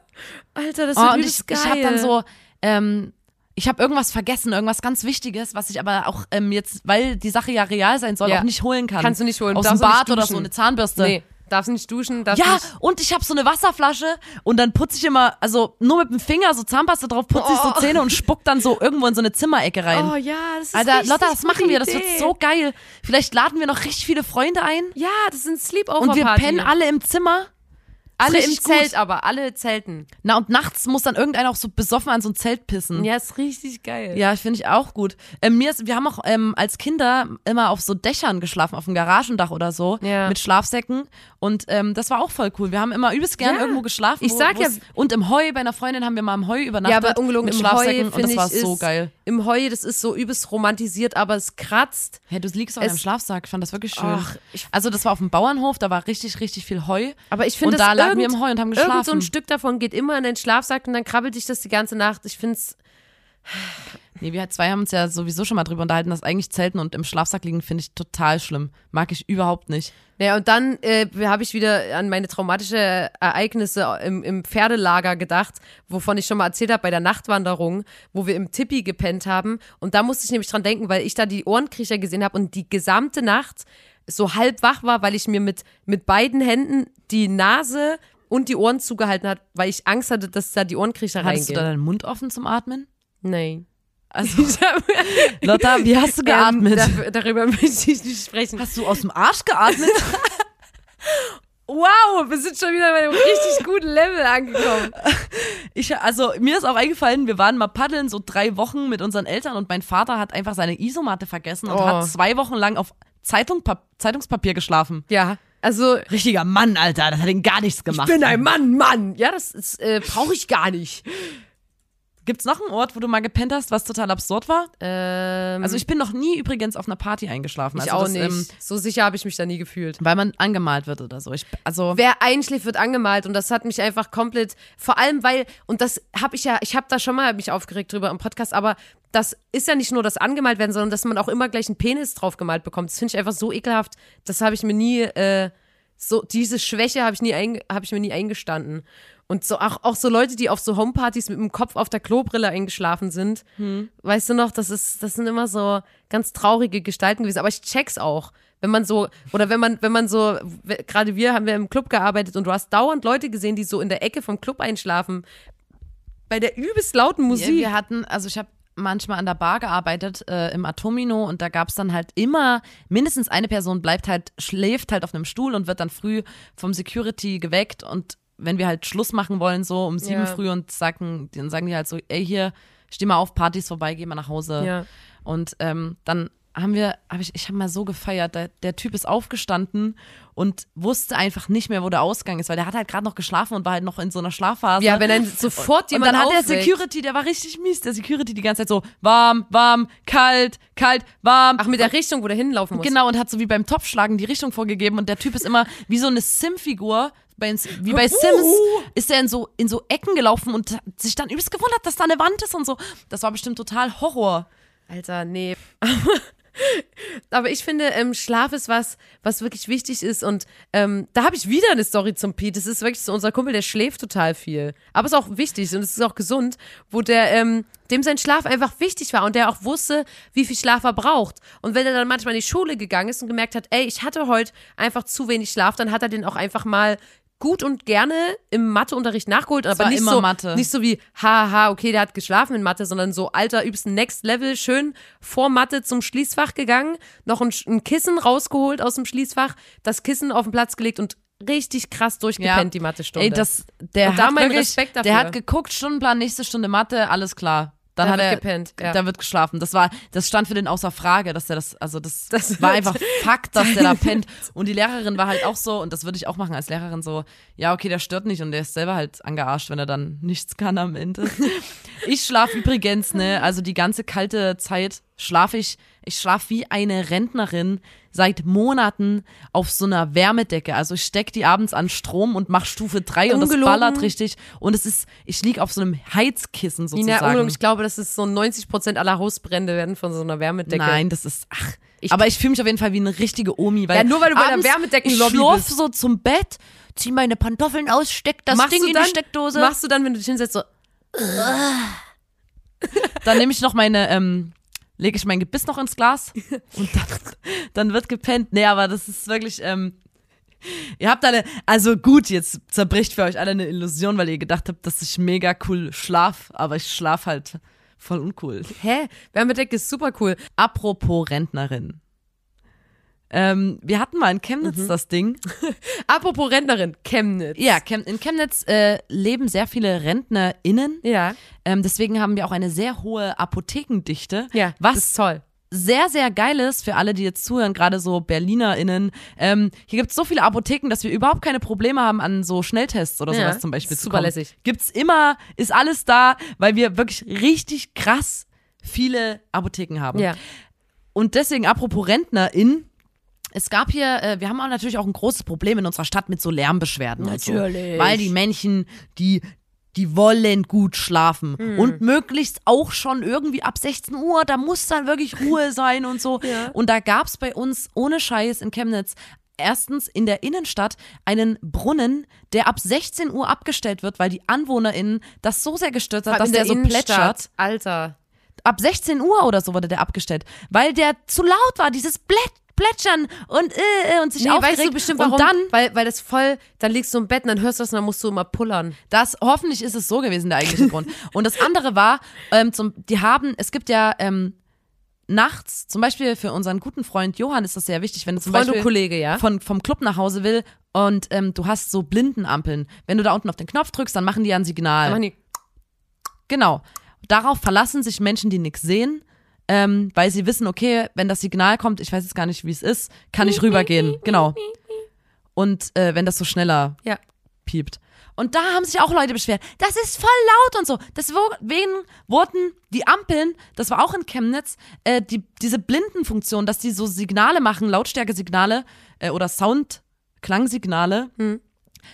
Alter, das Oh, wird und ich, übelst ich geil. habe dann so, ähm, ich habe irgendwas vergessen, irgendwas ganz Wichtiges, was ich aber auch ähm, jetzt, weil die Sache ja real sein soll, Ja. auch nicht holen kann. Kannst du nicht holen. Aus dem Bad oder so eine Zahnbürste. Nee, darfst nicht duschen, darfst Ja, nicht. und ich habe so eine Wasserflasche und dann putze ich immer, also nur mit dem Finger so Zahnpasta drauf, putze ich so Oh. Zähne und spuck dann so irgendwo in so eine Zimmerecke rein. Oh ja, das ist Alter, Lotta, das machen wir, das wird so geil. Vielleicht laden wir noch richtig viele Freunde ein Ja, das sind Sleepover und wir pennen alle im Zimmer. Alle im gut. Zelt, aber alle zelten. Na, und nachts muss dann irgendeiner auch so besoffen an so ein Zelt pissen. Ja, ist richtig geil. Ja, finde ich auch gut. Ähm, mir ist, wir haben auch ähm, als Kinder immer auf so Dächern geschlafen, auf dem Garagendach oder so, Ja. mit Schlafsäcken. Und ähm, das war auch voll cool. Wir haben immer übelst gern Ja. irgendwo geschlafen. Ich sag ja- Und im Heu, bei einer Freundin haben wir mal im Heu übernachtet. Ja, aber ungelogen mit im Heu Schlafsäcken und finde das war so geil. Im Heu, das ist so übelst romantisiert, aber es kratzt. Hey, du liegst auf einem Schlafsack. Ich fand das wirklich schön. Ach, ich- also das war auf dem Bauernhof, da war richtig, richtig viel Heu. Aber ich finde, Und da lagen wir irgend- im Heu und haben Irgend so ein geschlafen. Stück davon geht immer in den Schlafsack und dann krabbelt dich das die ganze Nacht. Ich finde es Nee, wir zwei haben uns ja sowieso schon mal drüber unterhalten, dass eigentlich Zelten und im Schlafsack liegen finde ich total schlimm. Mag ich überhaupt nicht. Naja, und dann äh, habe ich wieder an meine traumatische Ereignisse im, im Pferdelager gedacht, wovon ich schon mal erzählt habe bei der Nachtwanderung, wo wir im Tippi gepennt haben. Und da musste ich nämlich dran denken, weil ich da die Ohrenkriecher gesehen habe und die gesamte Nacht so halb wach war, weil ich mir mit, mit beiden Händen die Nase und die Ohren zugehalten hat, weil ich Angst hatte, dass da die Ohrenkriecher Hattest du reingehen. da deinen Mund offen zum Atmen? Nee. Also, [LAUGHS] Ich hab, Lotta, wie hast du geatmet? Ähm, da, darüber [LAUGHS] möchte ich nicht sprechen. Hast du aus dem Arsch geatmet? [LAUGHS] Wow, wir sind schon wieder bei einem richtig guten Level angekommen. Ich, also mir ist auch eingefallen, wir waren mal paddeln, so drei Wochen mit unseren Eltern und mein Vater hat einfach seine Isomatte vergessen und Oh. hat zwei Wochen lang auf Zeitung, Zeitungspapier geschlafen. Ja, also Richtiger Mann, Alter, das hat ihn gar nichts gemacht. ich bin ein Mann, Mann. Ja, das äh, brauche ich gar nicht. Gibt's noch einen Ort, wo du mal gepennt hast, was total absurd war? Ähm, Also ich bin noch nie übrigens auf einer Party eingeschlafen. ich also auch das, nicht. Ähm, so sicher habe ich mich da nie gefühlt. weil man angemalt wird oder so. Ich, also Wer einschläft, wird angemalt und das hat mich einfach komplett, vor allem weil, und das habe ich ja, ich habe da schon mal mich aufgeregt drüber im Podcast, aber das ist ja nicht nur das angemalt werden, sondern dass man auch immer gleich einen Penis drauf gemalt bekommt. Das finde ich einfach so ekelhaft. Das habe ich mir nie, äh, so, diese Schwäche habe ich nie, habe ich mir nie eingestanden. Und so auch, auch so Leute, die auf so Homepartys mit dem Kopf auf der Klobrille eingeschlafen sind, weißt du noch, das ist, das sind immer so ganz traurige Gestalten gewesen. Aber ich check's auch. Wenn man so, oder wenn man, wenn man so, gerade wir haben wir im Club gearbeitet und du hast dauernd Leute gesehen, die so in der Ecke vom Club einschlafen. Bei der übelst lauten Musik. wir hatten, also ich habe manchmal an der Bar gearbeitet äh, im Atomino und da gab's dann halt immer mindestens eine Person bleibt halt schläft halt auf einem Stuhl und wird dann früh vom Security geweckt und wenn wir halt Schluss machen wollen so um sieben Ja. früh und sagen dann sagen die halt so ey hier steh mal auf Partys vorbei geh mal nach Hause Ja. und ähm, dann haben wir, hab ich, ich habe mal so gefeiert. Der, der Typ ist aufgestanden und wusste einfach nicht mehr, wo der Ausgang ist, weil der hat halt gerade noch geschlafen und war halt noch in so einer Schlafphase. ja, wenn dann sofort Und jemand dann hat der aufweckt. Security, der war richtig mies, der Security die ganze Zeit so warm, warm, kalt, kalt, warm. Ach, mit der Richtung, wo der hinlaufen muss. Genau, und hat so wie beim Topfschlagen die Richtung vorgegeben und der Typ ist immer wie so eine Sim-Figur. Bei, wie bei Sims ist er in so, in so Ecken gelaufen und sich dann übelst gewundert, dass da eine Wand ist und so. Das war bestimmt total Horror. Alter, nee. [LAUGHS] Aber ich finde, ähm, Schlaf ist was, was wirklich wichtig ist. Und ähm, da habe ich wieder eine Story zum Pete. Das ist wirklich so unser Kumpel, der schläft total viel. Aber ist auch wichtig und es ist auch gesund, wo der, ähm, dem sein Schlaf einfach wichtig war und der auch wusste, wie viel Schlaf er braucht. Und wenn er dann manchmal in die Schule gegangen ist und gemerkt hat, ey, ich hatte heute einfach zu wenig Schlaf, dann hat er den auch einfach mal gut und gerne im Matheunterricht nachgeholt, aber nicht immer so, Mathe. nicht so wie, haha, okay, der hat geschlafen in Mathe, sondern so, alter, übst Next Level, schön vor Mathe zum Schließfach gegangen, noch ein, ein Kissen rausgeholt aus dem Schließfach, das Kissen auf den Platz gelegt und richtig krass durchgepennt, die Mathestunde. Ey, das, der Und da hat mein wirklich, Respekt dafür. der hat geguckt, Stundenplan, nächste Stunde Mathe, alles klar. Dann Da hat er gepennt, ja. da wird geschlafen. Das war, das stand für den außer Frage, dass er das, also das, [LAUGHS] Das war einfach Fakt, [LAUGHS] dass der da pennt. Und die Lehrerin war halt auch so, und das würde ich auch machen als Lehrerin so, ja, okay, der stört nicht und der ist selber halt angearscht, wenn er dann nichts kann am Ende. [LAUGHS] Ich schlafe übrigens, ne, also die ganze kalte Zeit schlafe ich, ich schlafe wie eine Rentnerin seit Monaten auf so einer Wärmedecke. Also ich steck die abends an Strom und mach Stufe 3 und das ballert richtig. Und es ist, ich lieg auf so einem Heizkissen Nina, sozusagen. ungelogen, ich glaube, das ist so 90 Prozent aller Hausbrände werden von so einer Wärmedecke. Nein, das ist, ach. aber ich fühle mich auf jeden Fall wie eine richtige Omi, weil Ja, nur weil du bei der Wärmedeckenlobby ich schlurf bist. so zum Bett, zieh meine Pantoffeln aus, steck das machst Ding in dann, die Steckdose. Machst du dann, wenn du dich hinsetzt, so, Dann nehme ich noch meine, ähm, lege ich mein Gebiss noch ins Glas [LAUGHS] und dann, dann wird gepennt. Nee, aber das ist wirklich, ähm, ihr habt alle, also gut, jetzt zerbricht für euch alle eine Illusion, weil ihr gedacht habt, dass ich mega cool schlaf, aber ich schlaf halt voll uncool. hä? Wärmedecke ist super cool. Apropos Rentnerin. Ähm, wir hatten mal in Chemnitz Mhm. das Ding. [LAUGHS] Apropos Rentnerin, Chemnitz. Ja, Chem in Chemnitz äh, leben sehr viele RentnerInnen. Ja. Ähm, deswegen haben wir auch eine sehr hohe Apothekendichte. Ja, was das ist toll. sehr, sehr geil ist für alle, die jetzt zuhören, gerade so BerlinerInnen. Ähm, hier gibt es so viele Apotheken, dass wir überhaupt keine Probleme haben, an so Schnelltests oder Ja, sowas zum Beispiel zu super lässig. Gibt's immer, ist alles da, weil wir wirklich richtig krass viele Apotheken haben. Ja. Und deswegen, apropos RentnerInnen, es gab hier, äh, wir haben auch natürlich auch ein großes Problem in unserer Stadt mit so Lärmbeschwerden. und So, Natürlich. weil die Menschen, die, die wollen gut schlafen. Hm. Und möglichst auch schon irgendwie ab 16 Uhr, da muss dann wirklich Ruhe [LAUGHS] sein und so. Ja. Und da gab's bei uns ohne Scheiß in Chemnitz erstens in der Innenstadt einen Brunnen, der ab 16 Uhr abgestellt wird, weil die AnwohnerInnen das so sehr gestört hat, dass in der, so plätschert Alter. Ab 16 Uhr oder so wurde der abgestellt, weil der zu laut war, dieses Blät Plätschern und äh, äh, und sich Nee, aufgeregt. weißt du bestimmt warum? Und dann, weil, weil das voll, dann liegst du im Bett und dann hörst du das und dann musst du immer pullern. das, hoffentlich ist es so gewesen, der eigentliche [LAUGHS] Grund. Und das andere war, ähm, zum, die haben, es gibt ja ähm, nachts, zum Beispiel für unseren guten Freund Johann ist das sehr wichtig, wenn du zum Freund Beispiel Kollege, ja? von, vom Club nach Hause will und ähm, du hast so Blindenampeln. Wenn du da unten auf den Knopf drückst, dann machen die ja ein Signal. Machen die- Genau. Darauf verlassen sich Menschen, die nichts sehen, ähm, weil sie wissen, okay, wenn das Signal kommt, ich weiß jetzt gar nicht, wie es ist, kann ich rübergehen. Genau. Und äh, wenn das so schneller Ja. piept. Und da haben sich auch Leute beschwert. Das ist voll laut und so. Deswegen wurden die Ampeln, das war auch in Chemnitz, äh, die, diese Blindenfunktion, dass die so Signale machen, Lautstärkesignale äh, oder Sound-Klangsignale.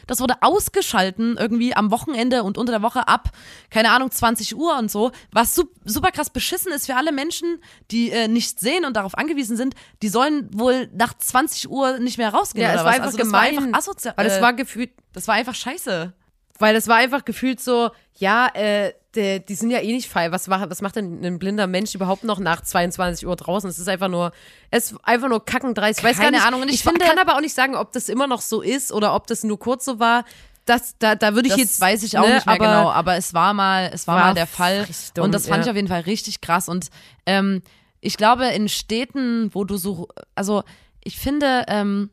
Das wurde ausgeschalten irgendwie am Wochenende und unter der Woche ab, keine Ahnung, 20 Uhr und so, was sup super krass beschissen ist für alle Menschen, die äh, nicht sehen und darauf angewiesen sind. Die sollen wohl nach 20 Uhr nicht mehr rausgehen Ja, oder es war was. einfach also das gemein, war einfach asozial. weil es äh, war gefühlt, das war einfach scheiße. weil es war einfach gefühlt so, ja, äh, die, die sind ja eh nicht frei. Was, was macht denn ein blinder Mensch überhaupt noch nach 22 Uhr draußen? Es ist einfach nur, es ist einfach nur kackendreist. Ich weiß gar Keine nicht, Ahnung, und ich ich finde- kann aber auch nicht sagen, ob das immer noch so ist oder ob das nur kurz so war. Das, da, da würde ich Das jetzt, weiß ich auch ne, nicht mehr aber genau, aber es war mal, es war, War mal der Fall dumm, und das fand ja. ich auf jeden Fall richtig krass und ähm, ich glaube in Städten, wo du so, also ich finde ähm,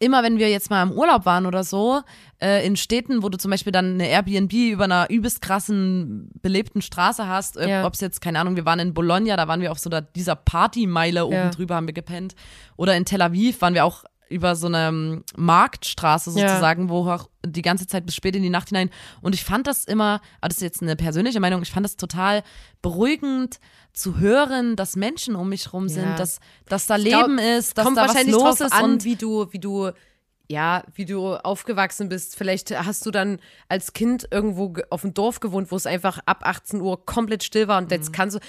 immer wenn wir jetzt mal im Urlaub waren oder so, äh, in Städten, wo du zum Beispiel dann eine Airbnb über einer übelst krassen belebten Straße hast, äh, Ja. ob es jetzt, keine Ahnung, wir waren in Bologna, da waren wir auf so da, dieser Partymeile oben Ja. drüber, haben wir gepennt. Oder in Tel Aviv waren wir auch über so eine ähm, Marktstraße Ja. sozusagen, wo auch die ganze Zeit bis spät in die Nacht hinein. Und ich fand das immer, aber das ist jetzt eine persönliche Meinung, ich fand das total beruhigend zu hören, dass Menschen um mich rum sind, Ja. dass, dass da glaub, Leben ist, dass kommt da was wahrscheinlich los drauf ist an, und wie du, wie du, ja, wie du aufgewachsen bist. Vielleicht hast du dann als Kind irgendwo ge- auf dem Dorf gewohnt, wo es einfach ab 18 Uhr komplett still war und jetzt kannst du,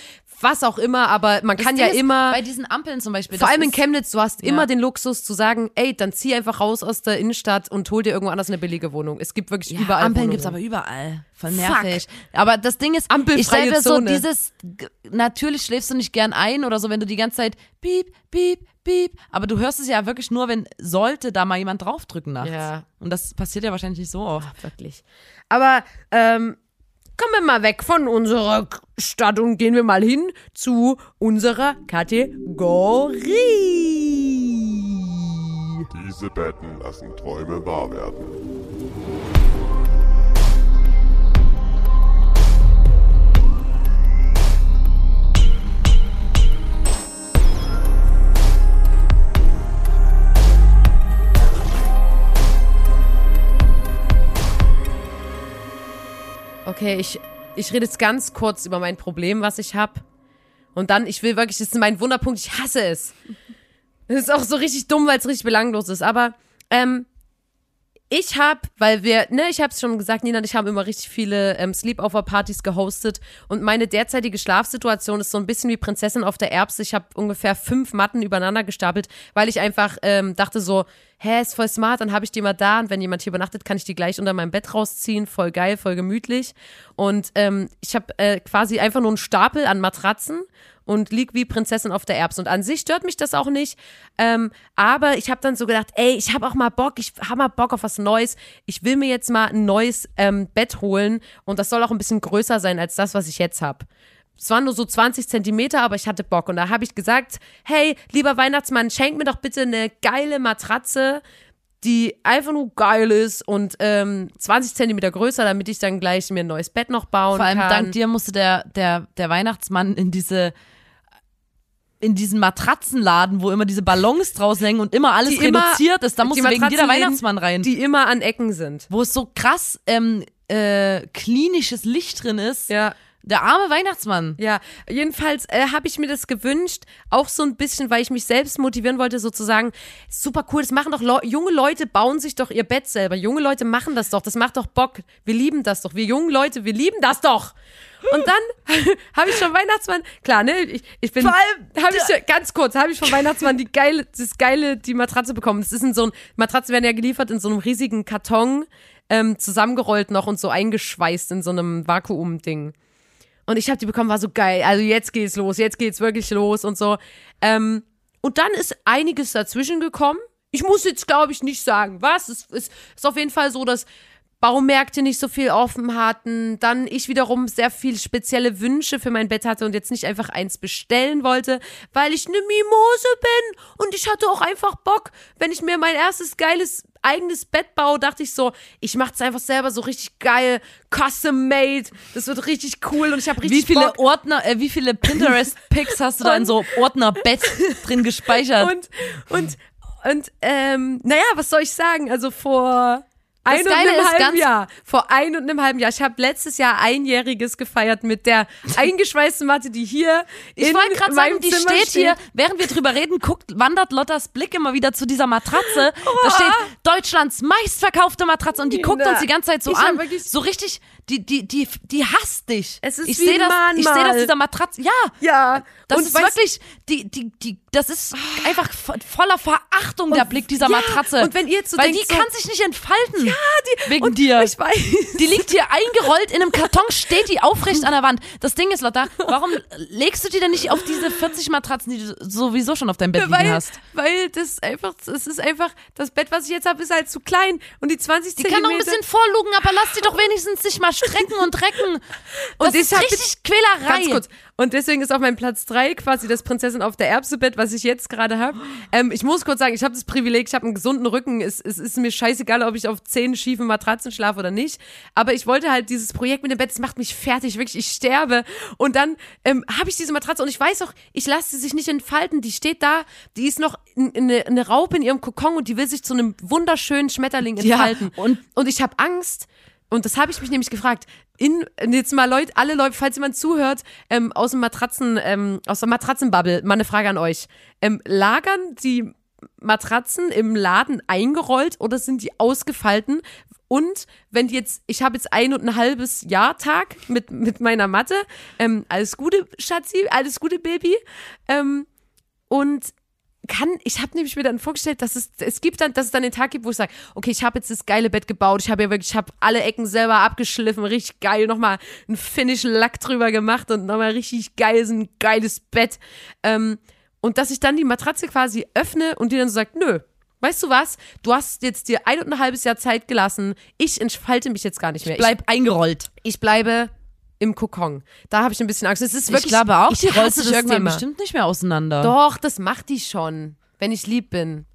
was auch immer, aber man Das kann Ding ja immer. bei diesen Ampeln zum Beispiel. Vor allem in Chemnitz, du hast Ja. immer den Luxus zu sagen, ey, dann zieh einfach raus aus der Innenstadt und hol dir irgendwo anders eine billige Wohnung. Es gibt wirklich Ja, überall Ampeln Wohnungen. gibt's aber überall. Voll nervig. Aber das Ding ist, ich sage so dieses, natürlich schläfst du nicht gern ein oder so, wenn du die ganze Zeit piep, piep, piep. Aber du hörst es ja wirklich nur, wenn sollte da mal jemand draufdrücken nachts. Ja. Und das passiert ja wahrscheinlich nicht so oft. Wirklich. Aber ähm, kommen wir mal weg von unserer Stadt und gehen wir mal hin zu unserer Kategorie. Diese Betten lassen Träume wahr werden. Okay, ich, ich rede jetzt ganz kurz über mein Problem, was ich habe. Und dann, ich will wirklich, das ist mein Wunderpunkt, ich hasse es. Das ist auch so richtig dumm, weil es richtig belanglos ist. Aber ähm, ich habe, weil wir, ne, ich habe es schon gesagt, Nina und ich haben immer richtig viele ähm, Sleepover-Partys gehostet und meine derzeitige Schlafsituation ist so ein bisschen wie Prinzessin auf der Erbse. Ich habe ungefähr fünf Matten übereinander gestapelt, weil ich einfach ähm, dachte so, hä, ist voll smart, dann habe ich die mal da und wenn jemand hier übernachtet, kann ich die gleich unter meinem Bett rausziehen, voll geil, voll gemütlich. Und ähm, ich habe äh, quasi einfach nur einen Stapel an Matratzen und lieg wie Prinzessin auf der Erbse. Und an sich stört mich das auch nicht. Ähm, aber ich habe dann so gedacht, ey, ich habe auch mal Bock, ich habe mal Bock auf was Neues. Ich will mir jetzt mal ein neues ähm, Bett holen und das soll auch ein bisschen größer sein als das, was ich jetzt habe. Es waren nur so 20 Zentimeter, aber ich hatte Bock. Und da habe ich gesagt, hey, lieber Weihnachtsmann, schenk mir doch bitte eine geile Matratze, die einfach nur geil ist und ähm, 20 Zentimeter größer, damit ich dann gleich mir ein neues Bett noch bauen Vor allem kann. dank dir musste der, der, der Weihnachtsmann in diese in diesen Matratzenladen, wo immer diese Ballons draußen hängen und immer alles Die immer- reduziert ist, da musste wegen jeder Weihnachtsmann rein. Die immer an Ecken sind. wo es so krass ähm, äh, klinisches Licht drin ist. Ja. Der arme Weihnachtsmann. Ja, jedenfalls äh, habe ich mir das gewünscht, auch so ein bisschen, weil ich mich selbst motivieren wollte, sozusagen, super cool, das machen doch Leu junge Leute, bauen sich doch ihr Bett selber. Junge Leute machen das doch, das macht doch Bock. Wir lieben das doch. Wir jungen Leute, wir lieben das doch. Und dann [LAUGHS] habe ich schon Weihnachtsmann, klar, ne, ich, ich bin, Vor allem- habe ich schon- ganz kurz, habe ich von Weihnachtsmann die geile, das geile, die Matratze bekommen. Das ist in so ein, Matratzen werden ja geliefert in so einem riesigen Karton, ähm, zusammengerollt noch und so eingeschweißt in so einem Vakuum-Ding. Und ich habe die bekommen, war so geil. Also jetzt geht's los, jetzt geht's wirklich los und so. Ähm, und dann ist einiges dazwischen gekommen. Ich muss jetzt, glaube ich, nicht sagen, was. Es ist, ist auf jeden Fall so, dass Baumärkte nicht so viel offen hatten, dann ich wiederum sehr viel spezielle Wünsche für mein Bett hatte und jetzt nicht einfach eins bestellen wollte, weil ich eine Mimose bin und ich hatte auch einfach Bock, wenn ich mir mein erstes geiles eigenes Bett baue, dachte ich so, ich mach's einfach selber so richtig geil, custom made, das wird richtig cool und ich habe richtig Wie viele Bock. Ordner, äh, wie viele Pinterest-Pics [LAUGHS] hast du da in so Ordner Bett drin gespeichert? [LAUGHS] Und, und, und, ähm, naja, was soll ich sagen? Also vor ein und einem halben Jahr. Vor ein und einem halben Jahr. Ich habe letztes Jahr einjähriges gefeiert mit der [LAUGHS] eingeschweißten Matte, die hier Ich wollte gerade sagen, die Zimmer steht hier, während wir drüber reden, guckt, wandert Lottas Blick immer wieder zu dieser Matratze. Da steht Deutschlands meistverkaufte Matratze und die guckt uns die ganze Zeit so ich an. So richtig, die, die, die, die hasst dich. Es ist ich wie sehe das, ich sehe das dieser Matratze. Ja, Ja. das und ist wirklich, die, die, die, das ist einfach vo- voller Verachtung der Blick dieser ja, Matratze. und wenn ihr jetzt so Weil die so- kann sich nicht entfalten. Ja, die, wegen und dir. Ich weiß. Die liegt hier eingerollt in einem Karton, steht die aufrecht an der Wand. Das Ding ist, Lotta, warum legst du die denn nicht auf diese 40 Matratzen, die du sowieso schon auf deinem Bett liegen weil, hast? weil das einfach, es ist einfach, das Bett, was ich jetzt habe, ist halt zu klein und die 20 Die kann noch ein Zentimeter. bisschen vorlugen, aber lass die doch wenigstens sich mal strecken und recken. Das Und ich ist richtig Quälerei. Ganz kurz. Und deswegen ist auf meinem Platz drei quasi das Prinzessin auf der Erbse-Bett, was ich jetzt gerade habe. Ähm, ich muss kurz sagen, ich habe das Privileg, ich habe einen gesunden Rücken. Es, es ist mir scheißegal, ob ich auf zehn schiefen Matratzen schlafe oder nicht. Aber ich wollte halt dieses Projekt mit dem Bett, das macht mich fertig, wirklich, ich sterbe. Und dann ähm, habe ich diese Matratze und ich weiß auch, ich lasse sie sich nicht entfalten. Die steht da, die ist noch in- in eine, eine Raupe in ihrem Kokon und die will sich zu einem wunderschönen Schmetterling Ja, entfalten. und- Und ich habe Angst, und das habe ich mich nämlich gefragt, in, jetzt mal Leute, alle Leute, falls jemand zuhört, ähm, aus dem Matratzen, ähm, aus der Matratzenbubble, mal eine Frage an euch. Ähm, lagern die Matratzen im Laden eingerollt oder sind die ausgefalten? Und wenn die jetzt, ich habe jetzt ein und ein halbes Jahr Tag mit, mit meiner Matte, ähm, alles Gute, Schatzi, alles Gute, Baby. Ähm, und kann, ich habe nämlich mir dann vorgestellt, dass es, es gibt dann, dass es dann den Tag gibt, wo ich sage, okay, ich habe jetzt das geile Bett gebaut, ich habe ja wirklich, ich habe alle Ecken selber abgeschliffen, richtig geil, nochmal einen Finish-Lack drüber gemacht und nochmal richtig geil, so ein geiles Bett. Ähm, und dass ich dann die Matratze quasi öffne und die dann so sagt, nö, weißt du was, du hast jetzt dir ein und ein halbes Jahr Zeit gelassen, ich entfalte mich jetzt gar nicht mehr. Bleib eingerollt. ich, ich bleibe im Kokon. Da habe ich ein bisschen Angst. Es ist wirklich, ich glaube auch, die rollt sich irgendwann Thema. bestimmt nicht mehr auseinander. Doch, das macht die schon, wenn ich lieb bin.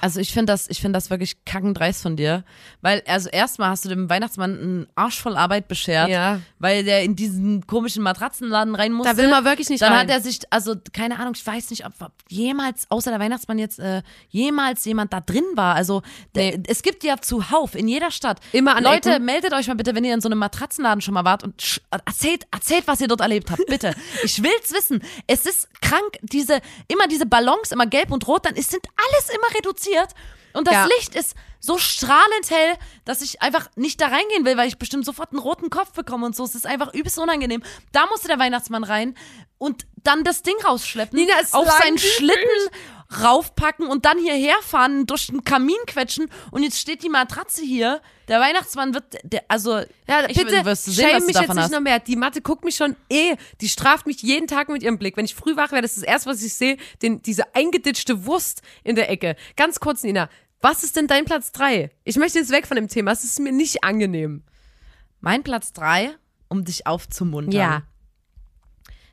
Also ich finde das, ich finde das wirklich kackendreist von dir, weil also erstmal hast du dem Weihnachtsmann einen Arsch voll Arbeit beschert, Ja. weil der in diesen komischen Matratzenladen rein musste. Da will man wirklich nicht Dann rein. hat er sich, also keine Ahnung, ich weiß nicht, ob ob jemals außer der Weihnachtsmann jetzt äh, jemals jemand da drin war. Also der, es gibt ja zuhauf in jeder Stadt. Immer an Leute, Ecken. meldet euch mal bitte, wenn ihr in so einem Matratzenladen schon mal wart und erzählt, erzählt, was ihr dort erlebt habt, bitte. [LAUGHS] ich will's wissen. Es ist krank, diese immer diese Ballons, immer gelb und rot, dann ist, sind alles immer reduziert. Und das Ja. Licht ist so strahlend hell, dass ich einfach nicht da reingehen will, weil ich bestimmt sofort einen roten Kopf bekomme und so. Es ist einfach übelst unangenehm. Da musste der Weihnachtsmann rein und dann das Ding rausschleppen, Nina, auf seinen nicht Schlitten raufpacken und dann hierher fahren, durch den Kamin quetschen und jetzt steht die Matratze hier. Der Weihnachtsmann wird, der, also, Ja, ich bitte, wirst du sehen, was du mich jetzt davon nicht hast. noch mehr. Die Mathe guckt mich schon eh, die straft mich jeden Tag mit ihrem Blick. Wenn ich früh wach werde, das ist das erste, was ich sehe, den, diese eingeditschte Wurst in der Ecke. Ganz kurz, Nina, was ist denn dein Platz drei? Ich möchte jetzt weg von dem Thema, es ist mir nicht angenehm. Mein Platz drei, um dich aufzumuntern. Ja.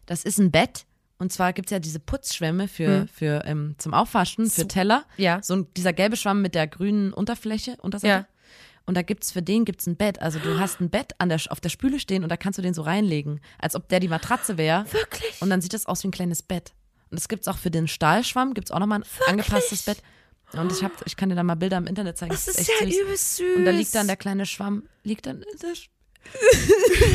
Das ist ein Bett. Und zwar gibt's ja diese Putzschwämme für, für ähm, zum Aufwaschen, für Teller. Ja. So ein, dieser gelbe Schwamm mit der grünen Unterfläche, Unterseite. Ja. Und da gibt's für den gibt's ein Bett. Also du hast ein Bett an der, auf der Spüle stehen und da kannst du den so reinlegen, als ob der die Matratze wäre. Wirklich? Und dann sieht das aus wie ein kleines Bett. Und das gibt's auch für den Stahlschwamm, gibt's auch nochmal ein angepasstes Bett. Und ich hab, ich kann dir da mal Bilder im Internet zeigen. Das Das ist echt ja süß. übelst süß. Und da liegt dann der kleine Schwamm, liegt dann der Sch- [LAUGHS]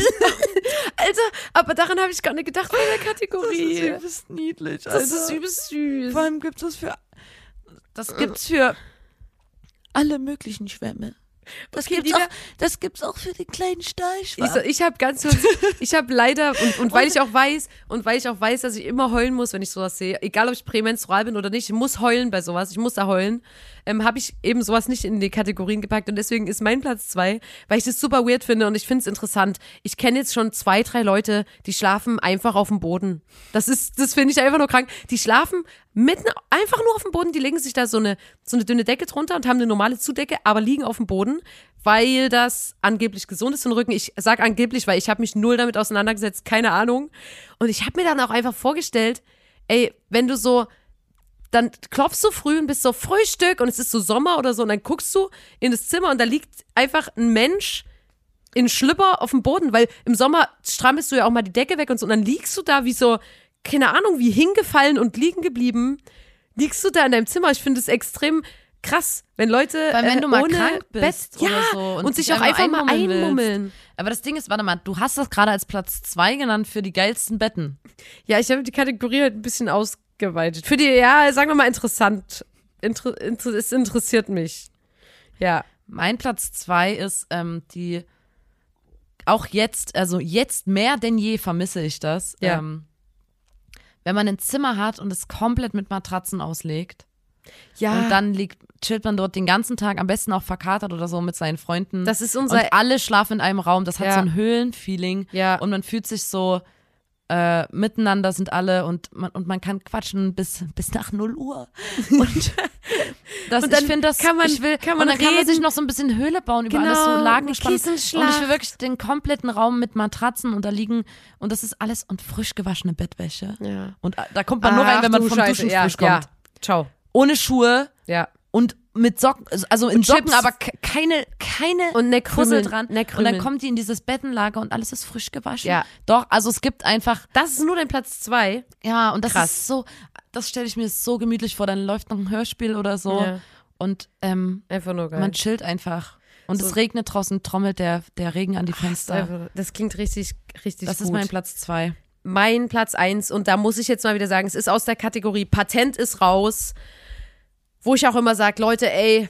Alter, aber daran habe ich gar nicht gedacht bei der Kategorie. übelst niedlich. Das ist übelst süß. Vor allem gibt's das für, das gibt's für alle möglichen Schwämme. Das Okay, gibt's auch, das gibt's auch für den kleinen Stahlschwamm. Ich, ich habe ganz kurz, [LAUGHS] ich habe leider und, und weil ich auch weiß und weil ich auch weiß, dass ich immer heulen muss, wenn ich sowas sehe, egal ob ich prämenstrual bin oder nicht, ich muss heulen bei sowas, ich muss da heulen, ähm, habe ich eben sowas nicht in die Kategorien gepackt und deswegen ist mein Platz zwei, weil ich das super weird finde und ich finde es interessant. Ich kenne jetzt schon zwei, drei Leute, die schlafen einfach auf dem Boden. Das ist, das finde ich einfach nur krank. Die schlafen mitten einfach nur auf dem Boden, die legen sich da so eine so eine dünne Decke drunter und haben eine normale Zudecke, aber liegen auf dem Boden Weil das angeblich gesund ist für den Rücken. Ich sag angeblich, weil ich habe mich null damit auseinandergesetzt, keine Ahnung. Und ich habe mir dann auch einfach vorgestellt, ey, wenn du so dann klopfst du früh und bist so Frühstück und es ist so Sommer oder so und dann guckst du in das Zimmer und da liegt einfach ein Mensch in Schlüpper auf dem Boden, weil im Sommer strampelst du ja auch mal die Decke weg und so und dann liegst du da wie so, keine Ahnung, wie hingefallen und liegen geblieben, liegst du da in deinem Zimmer. Ich finde es extrem krass, wenn Leute Weil wenn äh, du mal krank bist ja, so und, und sich auch einfach mal einmummeln willst. Aber das Ding ist, warte mal, du hast das gerade als Platz zwei genannt für die geilsten Betten. Ja, ich habe die Kategorie halt ein bisschen ausgeweitet. Für die, ja, sagen wir mal interessant. Inter, inter, es interessiert mich. Ja. Mein Platz zwei ist ähm, die, auch jetzt, also jetzt mehr denn je vermisse ich das. Ja. Ähm, wenn man ein Zimmer hat und es komplett mit Matratzen auslegt Ja. und dann liegt, chillt man dort den ganzen Tag, am besten auch verkatert oder so mit seinen Freunden. Das ist unser- Und alle schlafen in einem Raum. Das hat Ja. so ein Höhlenfeeling. Ja. Und man fühlt sich so, äh, miteinander sind alle und man, und man kann quatschen bis, bis nach 0 Uhr. [LAUGHS] Und, das, Und dann ich finde das, kann man- ich will, kann man und dann kann man reden. sich noch so ein bisschen Höhle bauen, über Genau, alles so Lagen eine spannen. Und ich will wirklich den kompletten Raum mit Matratzen und da liegen und das ist alles und frisch gewaschene Bettwäsche. Ja. Und äh, da kommt man nur rein, wenn man Ach vom Scheiße, Duschen ja, frisch kommt. Ja. Ciao. Ohne Schuhe Ja. Und mit Socken, also in Und Socken, Chips. aber ke- keine, keine Und Fussel Neckkrümel dran. Und Neckkrümel. dann kommt die in dieses Bettenlager und alles ist frisch gewaschen. Ja. Doch, also es gibt einfach, Das ist nur dein Platz zwei. ja, und das Krass. ist so, das stelle ich mir so gemütlich vor. Dann läuft noch ein Hörspiel oder so Ja. und ähm, Einfach nur geil. man chillt einfach. Und So- es regnet draußen, trommelt der, der Regen an die das, Fenster. einfach, das klingt richtig, richtig Das gut. ist mein Platz zwei. mein Platz eins und da muss ich jetzt mal wieder sagen, es ist aus der Kategorie Patent ist raus, wo ich auch immer sage, Leute, ey,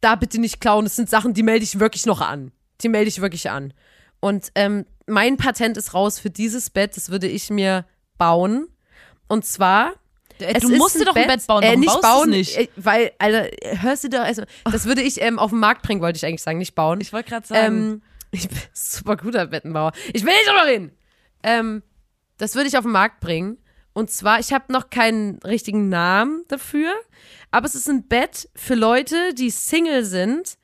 da bitte nicht klauen, das sind Sachen, die melde ich wirklich noch an. Die melde ich wirklich an. Und ähm, mein Patent ist raus für dieses Bett, das würde ich mir bauen. Und zwar Äh, es du musst dir doch ein Bett bauen, äh, nicht bauen, nicht? Äh, weil, Alter, hörst du da, also, das würde ich ähm, auf den Markt bringen, wollte ich eigentlich sagen, nicht bauen. Ich wollte gerade sagen, Ähm, [LAUGHS] ich bin super guter Bettenbauer. Ich will nicht drüber reden. Ähm, das würde ich auf den Markt bringen. Und zwar, ich habe noch keinen richtigen Namen dafür, aber es ist ein Bett für Leute, die Single sind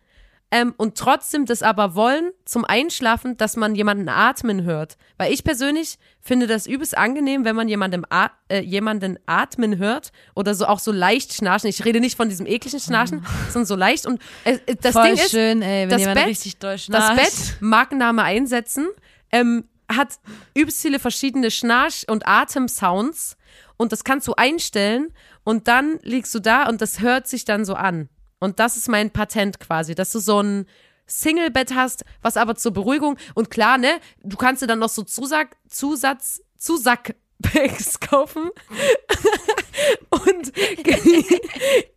ähm, und trotzdem das aber wollen zum Einschlafen, dass man jemanden atmen hört. Weil ich persönlich finde das übelst angenehm, wenn man jemandem a- äh, jemanden atmen hört oder so auch so leicht schnarchen. Ich rede nicht von diesem ekligen Schnarchen, sondern so leicht. Und äh, das voll Ding ist, schön, ey, wenn das Bett- das Bett, Markenname einsetzen, ähm, hat übelst viele verschiedene Schnarch- und Atemsounds und das kannst du einstellen und dann liegst du da und das hört sich dann so an. Und das ist mein Patent quasi, dass du so ein Single-Bett hast, was aber zur Beruhigung und klar, ne, du kannst dir dann noch so Zusag, Zusatz, Zusackbags [LAUGHS] kaufen und,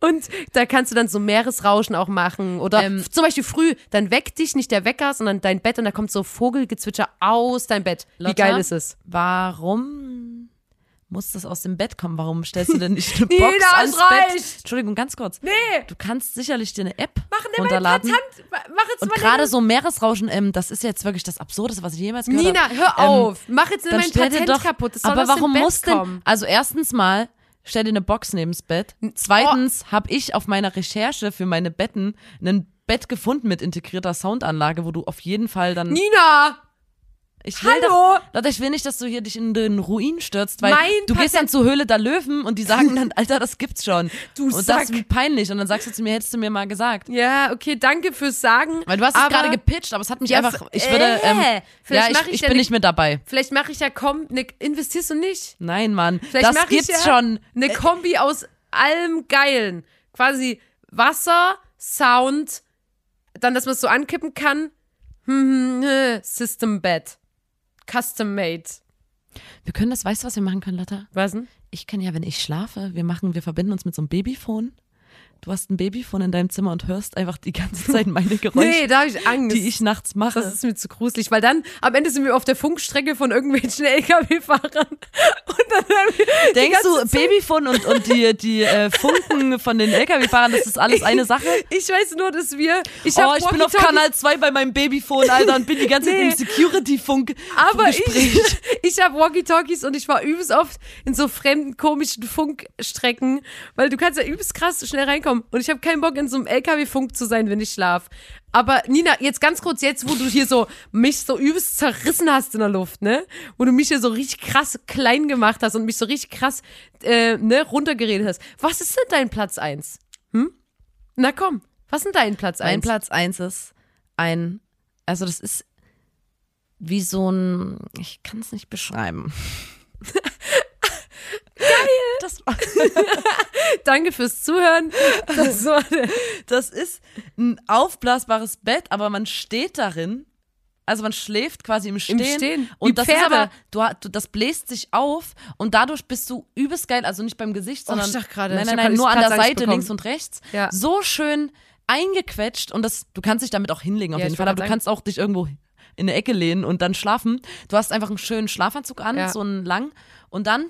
[LAUGHS] und da kannst du dann so Meeresrauschen auch machen oder Ähm, zum Beispiel früh, dann weckt dich nicht der Wecker, sondern dein Bett und da kommt so Vogelgezwitscher aus deinem Bett. Wie Lotta? geil ist es? Warum muss das aus dem Bett kommen? Warum stellst du denn nicht [LAUGHS] eine Nina, Box es ans Bett? reicht! Entschuldigung, ganz kurz. Nee! Du kannst sicherlich dir eine App Mach ne runterladen. Patent, mach jetzt Und gerade so Meeresrauschen, ähm, das ist jetzt wirklich das Absurdeste, was ich jemals gehört Nina, habe. hör Ähm, auf. mach jetzt nicht mein Patent doch, kaputt. Aber warum Bett muss denn, also erstens mal, stell dir eine Box neben's Bett. Zweitens habe ich auf meiner Recherche für meine Betten ein Bett gefunden mit integrierter Soundanlage, wo du auf jeden Fall dann Nina! Ich will Hallo? Doch, Leute, ich will nicht, dass du hier dich in den Ruin stürzt, weil Mein du gehst dann zur Höhle der Löwen und die sagen dann, Alter, das gibt's schon. Du und das Sack. ist mir peinlich. Und dann sagst du zu mir, hättest du mir mal gesagt. Ja, okay, danke fürs Sagen. Weil du hast es gerade gepitcht, aber es hat mich Ja, einfach, ich würde, äh, ähm, ja, ich, ich ich ja bin ne- nicht mit dabei. Vielleicht mache ich ja komm, ne, investierst du nicht? Nein, Mann, Vielleicht das mache ich gibt's ja schon. Eine Kombi aus allem Geilen. Quasi Wasser, Sound, dann, dass man es so ankippen kann. Hm, hm, hm, System Bed. Custom made. Wir können das, weißt du, was wir machen können, Lotta? Was denn? Ich kann ja, wenn ich schlafe, wir machen, wir verbinden uns mit so einem Babyphone. Du hast ein Babyphone in deinem Zimmer und hörst einfach die ganze [LAUGHS] Zeit meine Geräusche, Nee, da habe ich Angst. die ich nachts mache. das ist mir zu gruselig, weil dann am Ende sind wir auf der Funkstrecke von irgendwelchen [LAUGHS] LKW-Fahrern. Und dann haben wir Denkst du, Babyphone und, und die, die äh, Funken von den LKW-Fahrern, das ist alles eine Sache? [LAUGHS] Ich weiß nur, dass wir. Ich oh, ich bin auf Kanal 2 bei meinem Babyphone, Alter, und bin die ganze Zeit Nee. im Security-Funk Aber ich, Gespräch. ich habe Walkie-Talkies und ich war übelst oft in so fremden, komischen Funkstrecken, weil du kannst ja übelst krass schnell rein reinkommen. Und ich habe keinen Bock, in so einem LKW-Funk zu sein, wenn ich schlaf. Aber Nina, jetzt ganz kurz, jetzt, wo du hier so mich so übelst zerrissen hast in der Luft, ne? Wo du mich hier so richtig krass klein gemacht hast und mich so richtig krass, äh, ne, runtergeredet hast. Was ist denn dein Platz eins? Hm? Na komm, was ist denn dein Platz Mein eins? Platz eins ist ein, also das ist wie so ein, ich kann es nicht beschreiben. [LAUGHS] Das, war- [LAUGHS] Danke fürs Zuhören. Das war das ist ein aufblasbares Bett, aber man steht darin. Also man schläft quasi im Stehen. Stehen, wie Und das ist Pferde. aber, du, das bläst sich auf und dadurch bist du übelst geil, also nicht beim Gesicht, Oh, sondern ich dachte gerade, nein, ich nein, nein, nur an der Seite bekommen. links und rechts. Ja. So schön eingequetscht und das, du kannst dich damit auch hinlegen auf Ja, jeden ich Fall, aber du kannst auch dich irgendwo in eine Ecke lehnen und dann schlafen. Du hast einfach einen schönen Schlafanzug an, Ja. so einen lang und dann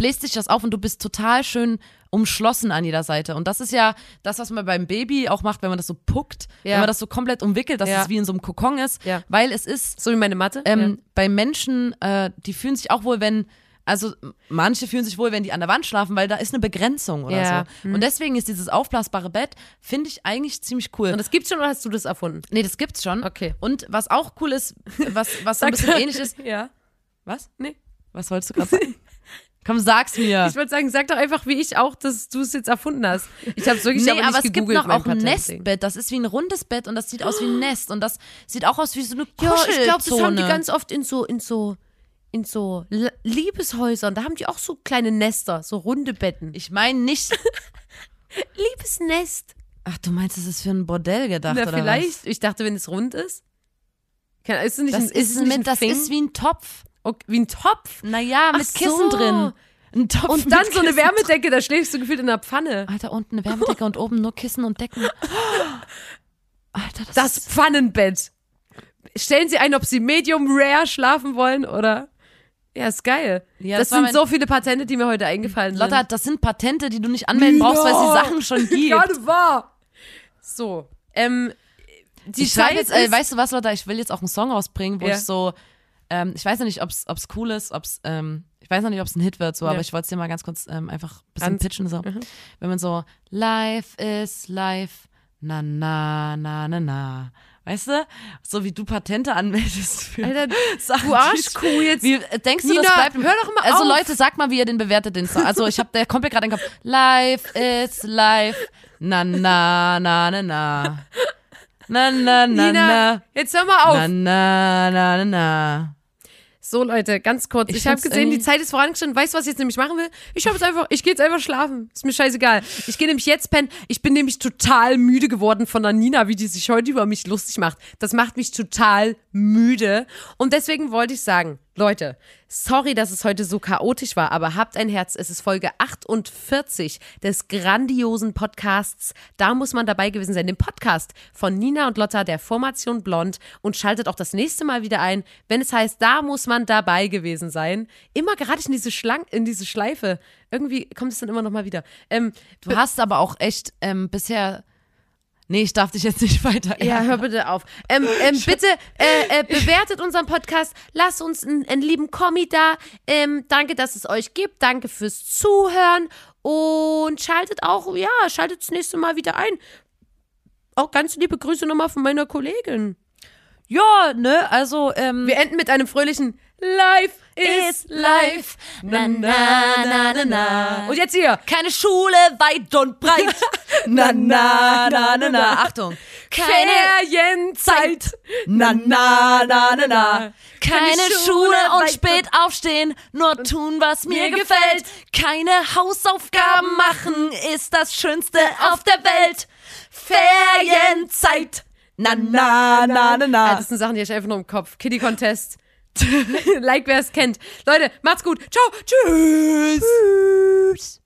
bläst sich das auf und du bist total schön umschlossen an jeder Seite. Und das ist ja das, was man beim Baby auch macht, wenn man das so puckt, Ja. wenn man das so komplett umwickelt, dass Ja. es wie in so einem Kokon ist, Ja. weil es ist So wie meine Mathe. ähm, bei Menschen, äh, die fühlen sich auch wohl, wenn, also manche fühlen sich wohl, wenn die an der Wand schlafen, weil da ist eine Begrenzung oder Ja. Mhm. so. Und deswegen ist dieses aufblasbare Bett, finde ich eigentlich ziemlich cool. Und das gibt's schon oder hast du das erfunden? nee, das gibt's schon. Okay. Und was auch cool ist, was, was so ein bisschen ähnlich ist. Ja. Was? Nee. Was wolltest du gerade sagen? [LAUGHS] Komm, sag's mir. Ich wollte sagen, sag doch einfach wie ich auch, dass du es jetzt erfunden hast. Ich habe wirklich Nee, aber, aber, nicht es gibt noch auch ein. Nestbett. Das ist wie ein rundes Bett und das sieht aus wie ein Nest und das sieht auch aus wie so eine Ja, Kuschelzone. ich glaube, das haben die ganz oft in so in so in so Liebeshäusern. Da haben die auch so kleine Nester, so runde Betten. Ich meine nicht. [LAUGHS] Liebesnest. Ach, du meinst, das ist für ein Bordell gedacht Na, oder vielleicht. Ich dachte, wenn es rund ist. Kann, ist es nicht was? ein, Das ist, es nicht mit, ein das ist wie ein Topf. Okay, wie ein Topf. Naja, mit Ach Kissen so. drin. Ein Topf Und dann so eine Kissen Wärmedecke, da schläfst du gefühlt in der Pfanne. Alter, unten eine Wärmedecke und oben nur Kissen und Decken. Alter, das, Das Pfannenbett. Stellen Sie ein, ob Sie Medium Rare schlafen wollen oder. Ja, ist geil. Ja, das das sind so viele Patente, die mir heute eingefallen sind. Lotta, das sind Patente, die du nicht anmelden brauchst, weil es die Sachen schon [LAUGHS] gibt. Gerade wahr. So, ähm, die ich schreibe jetzt, äh, weißt du was, Lotta, ich will jetzt auch einen Song rausbringen, wo Ja. ich so, ähm, ich weiß noch nicht, ob's, ob's cool ist, ob's, ähm, ich weiß noch nicht, ob's ein Hit wird, so, Ja. aber ich wollte es dir mal ganz kurz ähm, einfach ein bisschen Ans- pitchen, so. Wenn man so, life is life, na, na, na, na, na. Weißt du? So wie du Patente anmeldest für Alter, [LAUGHS] Sachen, du Arschkuh jetzt. Wie, äh, denkst du, Nina, das bleibt hör doch mal Also auf. Leute, sag mal, wie ihr den bewertet, den Song. Also ich hab, der kommt mir gerade in den Kopf. Life is life, na, na, na, na, na. Na, na, na, Nina, na. jetzt hör mal auf. Na, na, na, na, na. So, Leute, ganz kurz. Ich, Ich habe gesehen, die irgendwie- Zeit ist vorangeschritten. Weißt du, was ich jetzt nämlich machen will? Ich habe jetzt einfach, ich gehe jetzt einfach schlafen. Ist mir scheißegal. Ich gehe nämlich jetzt pennen. Ich bin nämlich total müde geworden von der Nina, wie die sich heute über mich lustig macht. Das macht mich total müde. Und deswegen wollte ich sagen, Leute, sorry, dass es heute so chaotisch war, aber habt ein Herz. Es ist Folge 48 des grandiosen Podcasts. Da muss man dabei gewesen sein. Dem Podcast von Nina und Lotta der Formation Blond. Und schaltet auch das nächste Mal wieder ein, wenn es heißt, da muss man dabei gewesen sein. Immer gerade in diese Schlang, in diese Schleife. Irgendwie kommt es dann immer noch mal wieder. Ähm, Du hast aber auch echt ähm, bisher. Nee, ich darf dich jetzt nicht [LAUGHS] weiter. Ja, hör bitte auf. Ähm, ähm, bitte äh, äh, bewertet unseren Podcast, lasst uns einen, einen lieben Kommi da. Ähm, danke, dass es euch gibt. Danke fürs Zuhören. Und schaltet auch, ja, schaltet das nächste Mal wieder ein. Auch ganz liebe Grüße nochmal von meiner Kollegin. Ja, ne, also, ähm. Wir enden mit einem fröhlichen Life is life. Na, na, na, na, na. Und jetzt hier. Keine Schule weit und breit. [LAUGHS] na, na, na, na, na. Achtung. Keine Ferienzeit. Na, na, na, na, na. Keine Schule und spät aufstehen, nur tun, was mir gefällt. Keine Hausaufgaben machen ist das Schönste auf der Welt. Ferienzeit. Na, na, na, na, Ah, na. das sind Sachen, die habe ich einfach nur im Kopf. Kitty Contest. [LAUGHS] like wer es kennt. Leute, macht's gut. Ciao. Tschüss. Tschüss.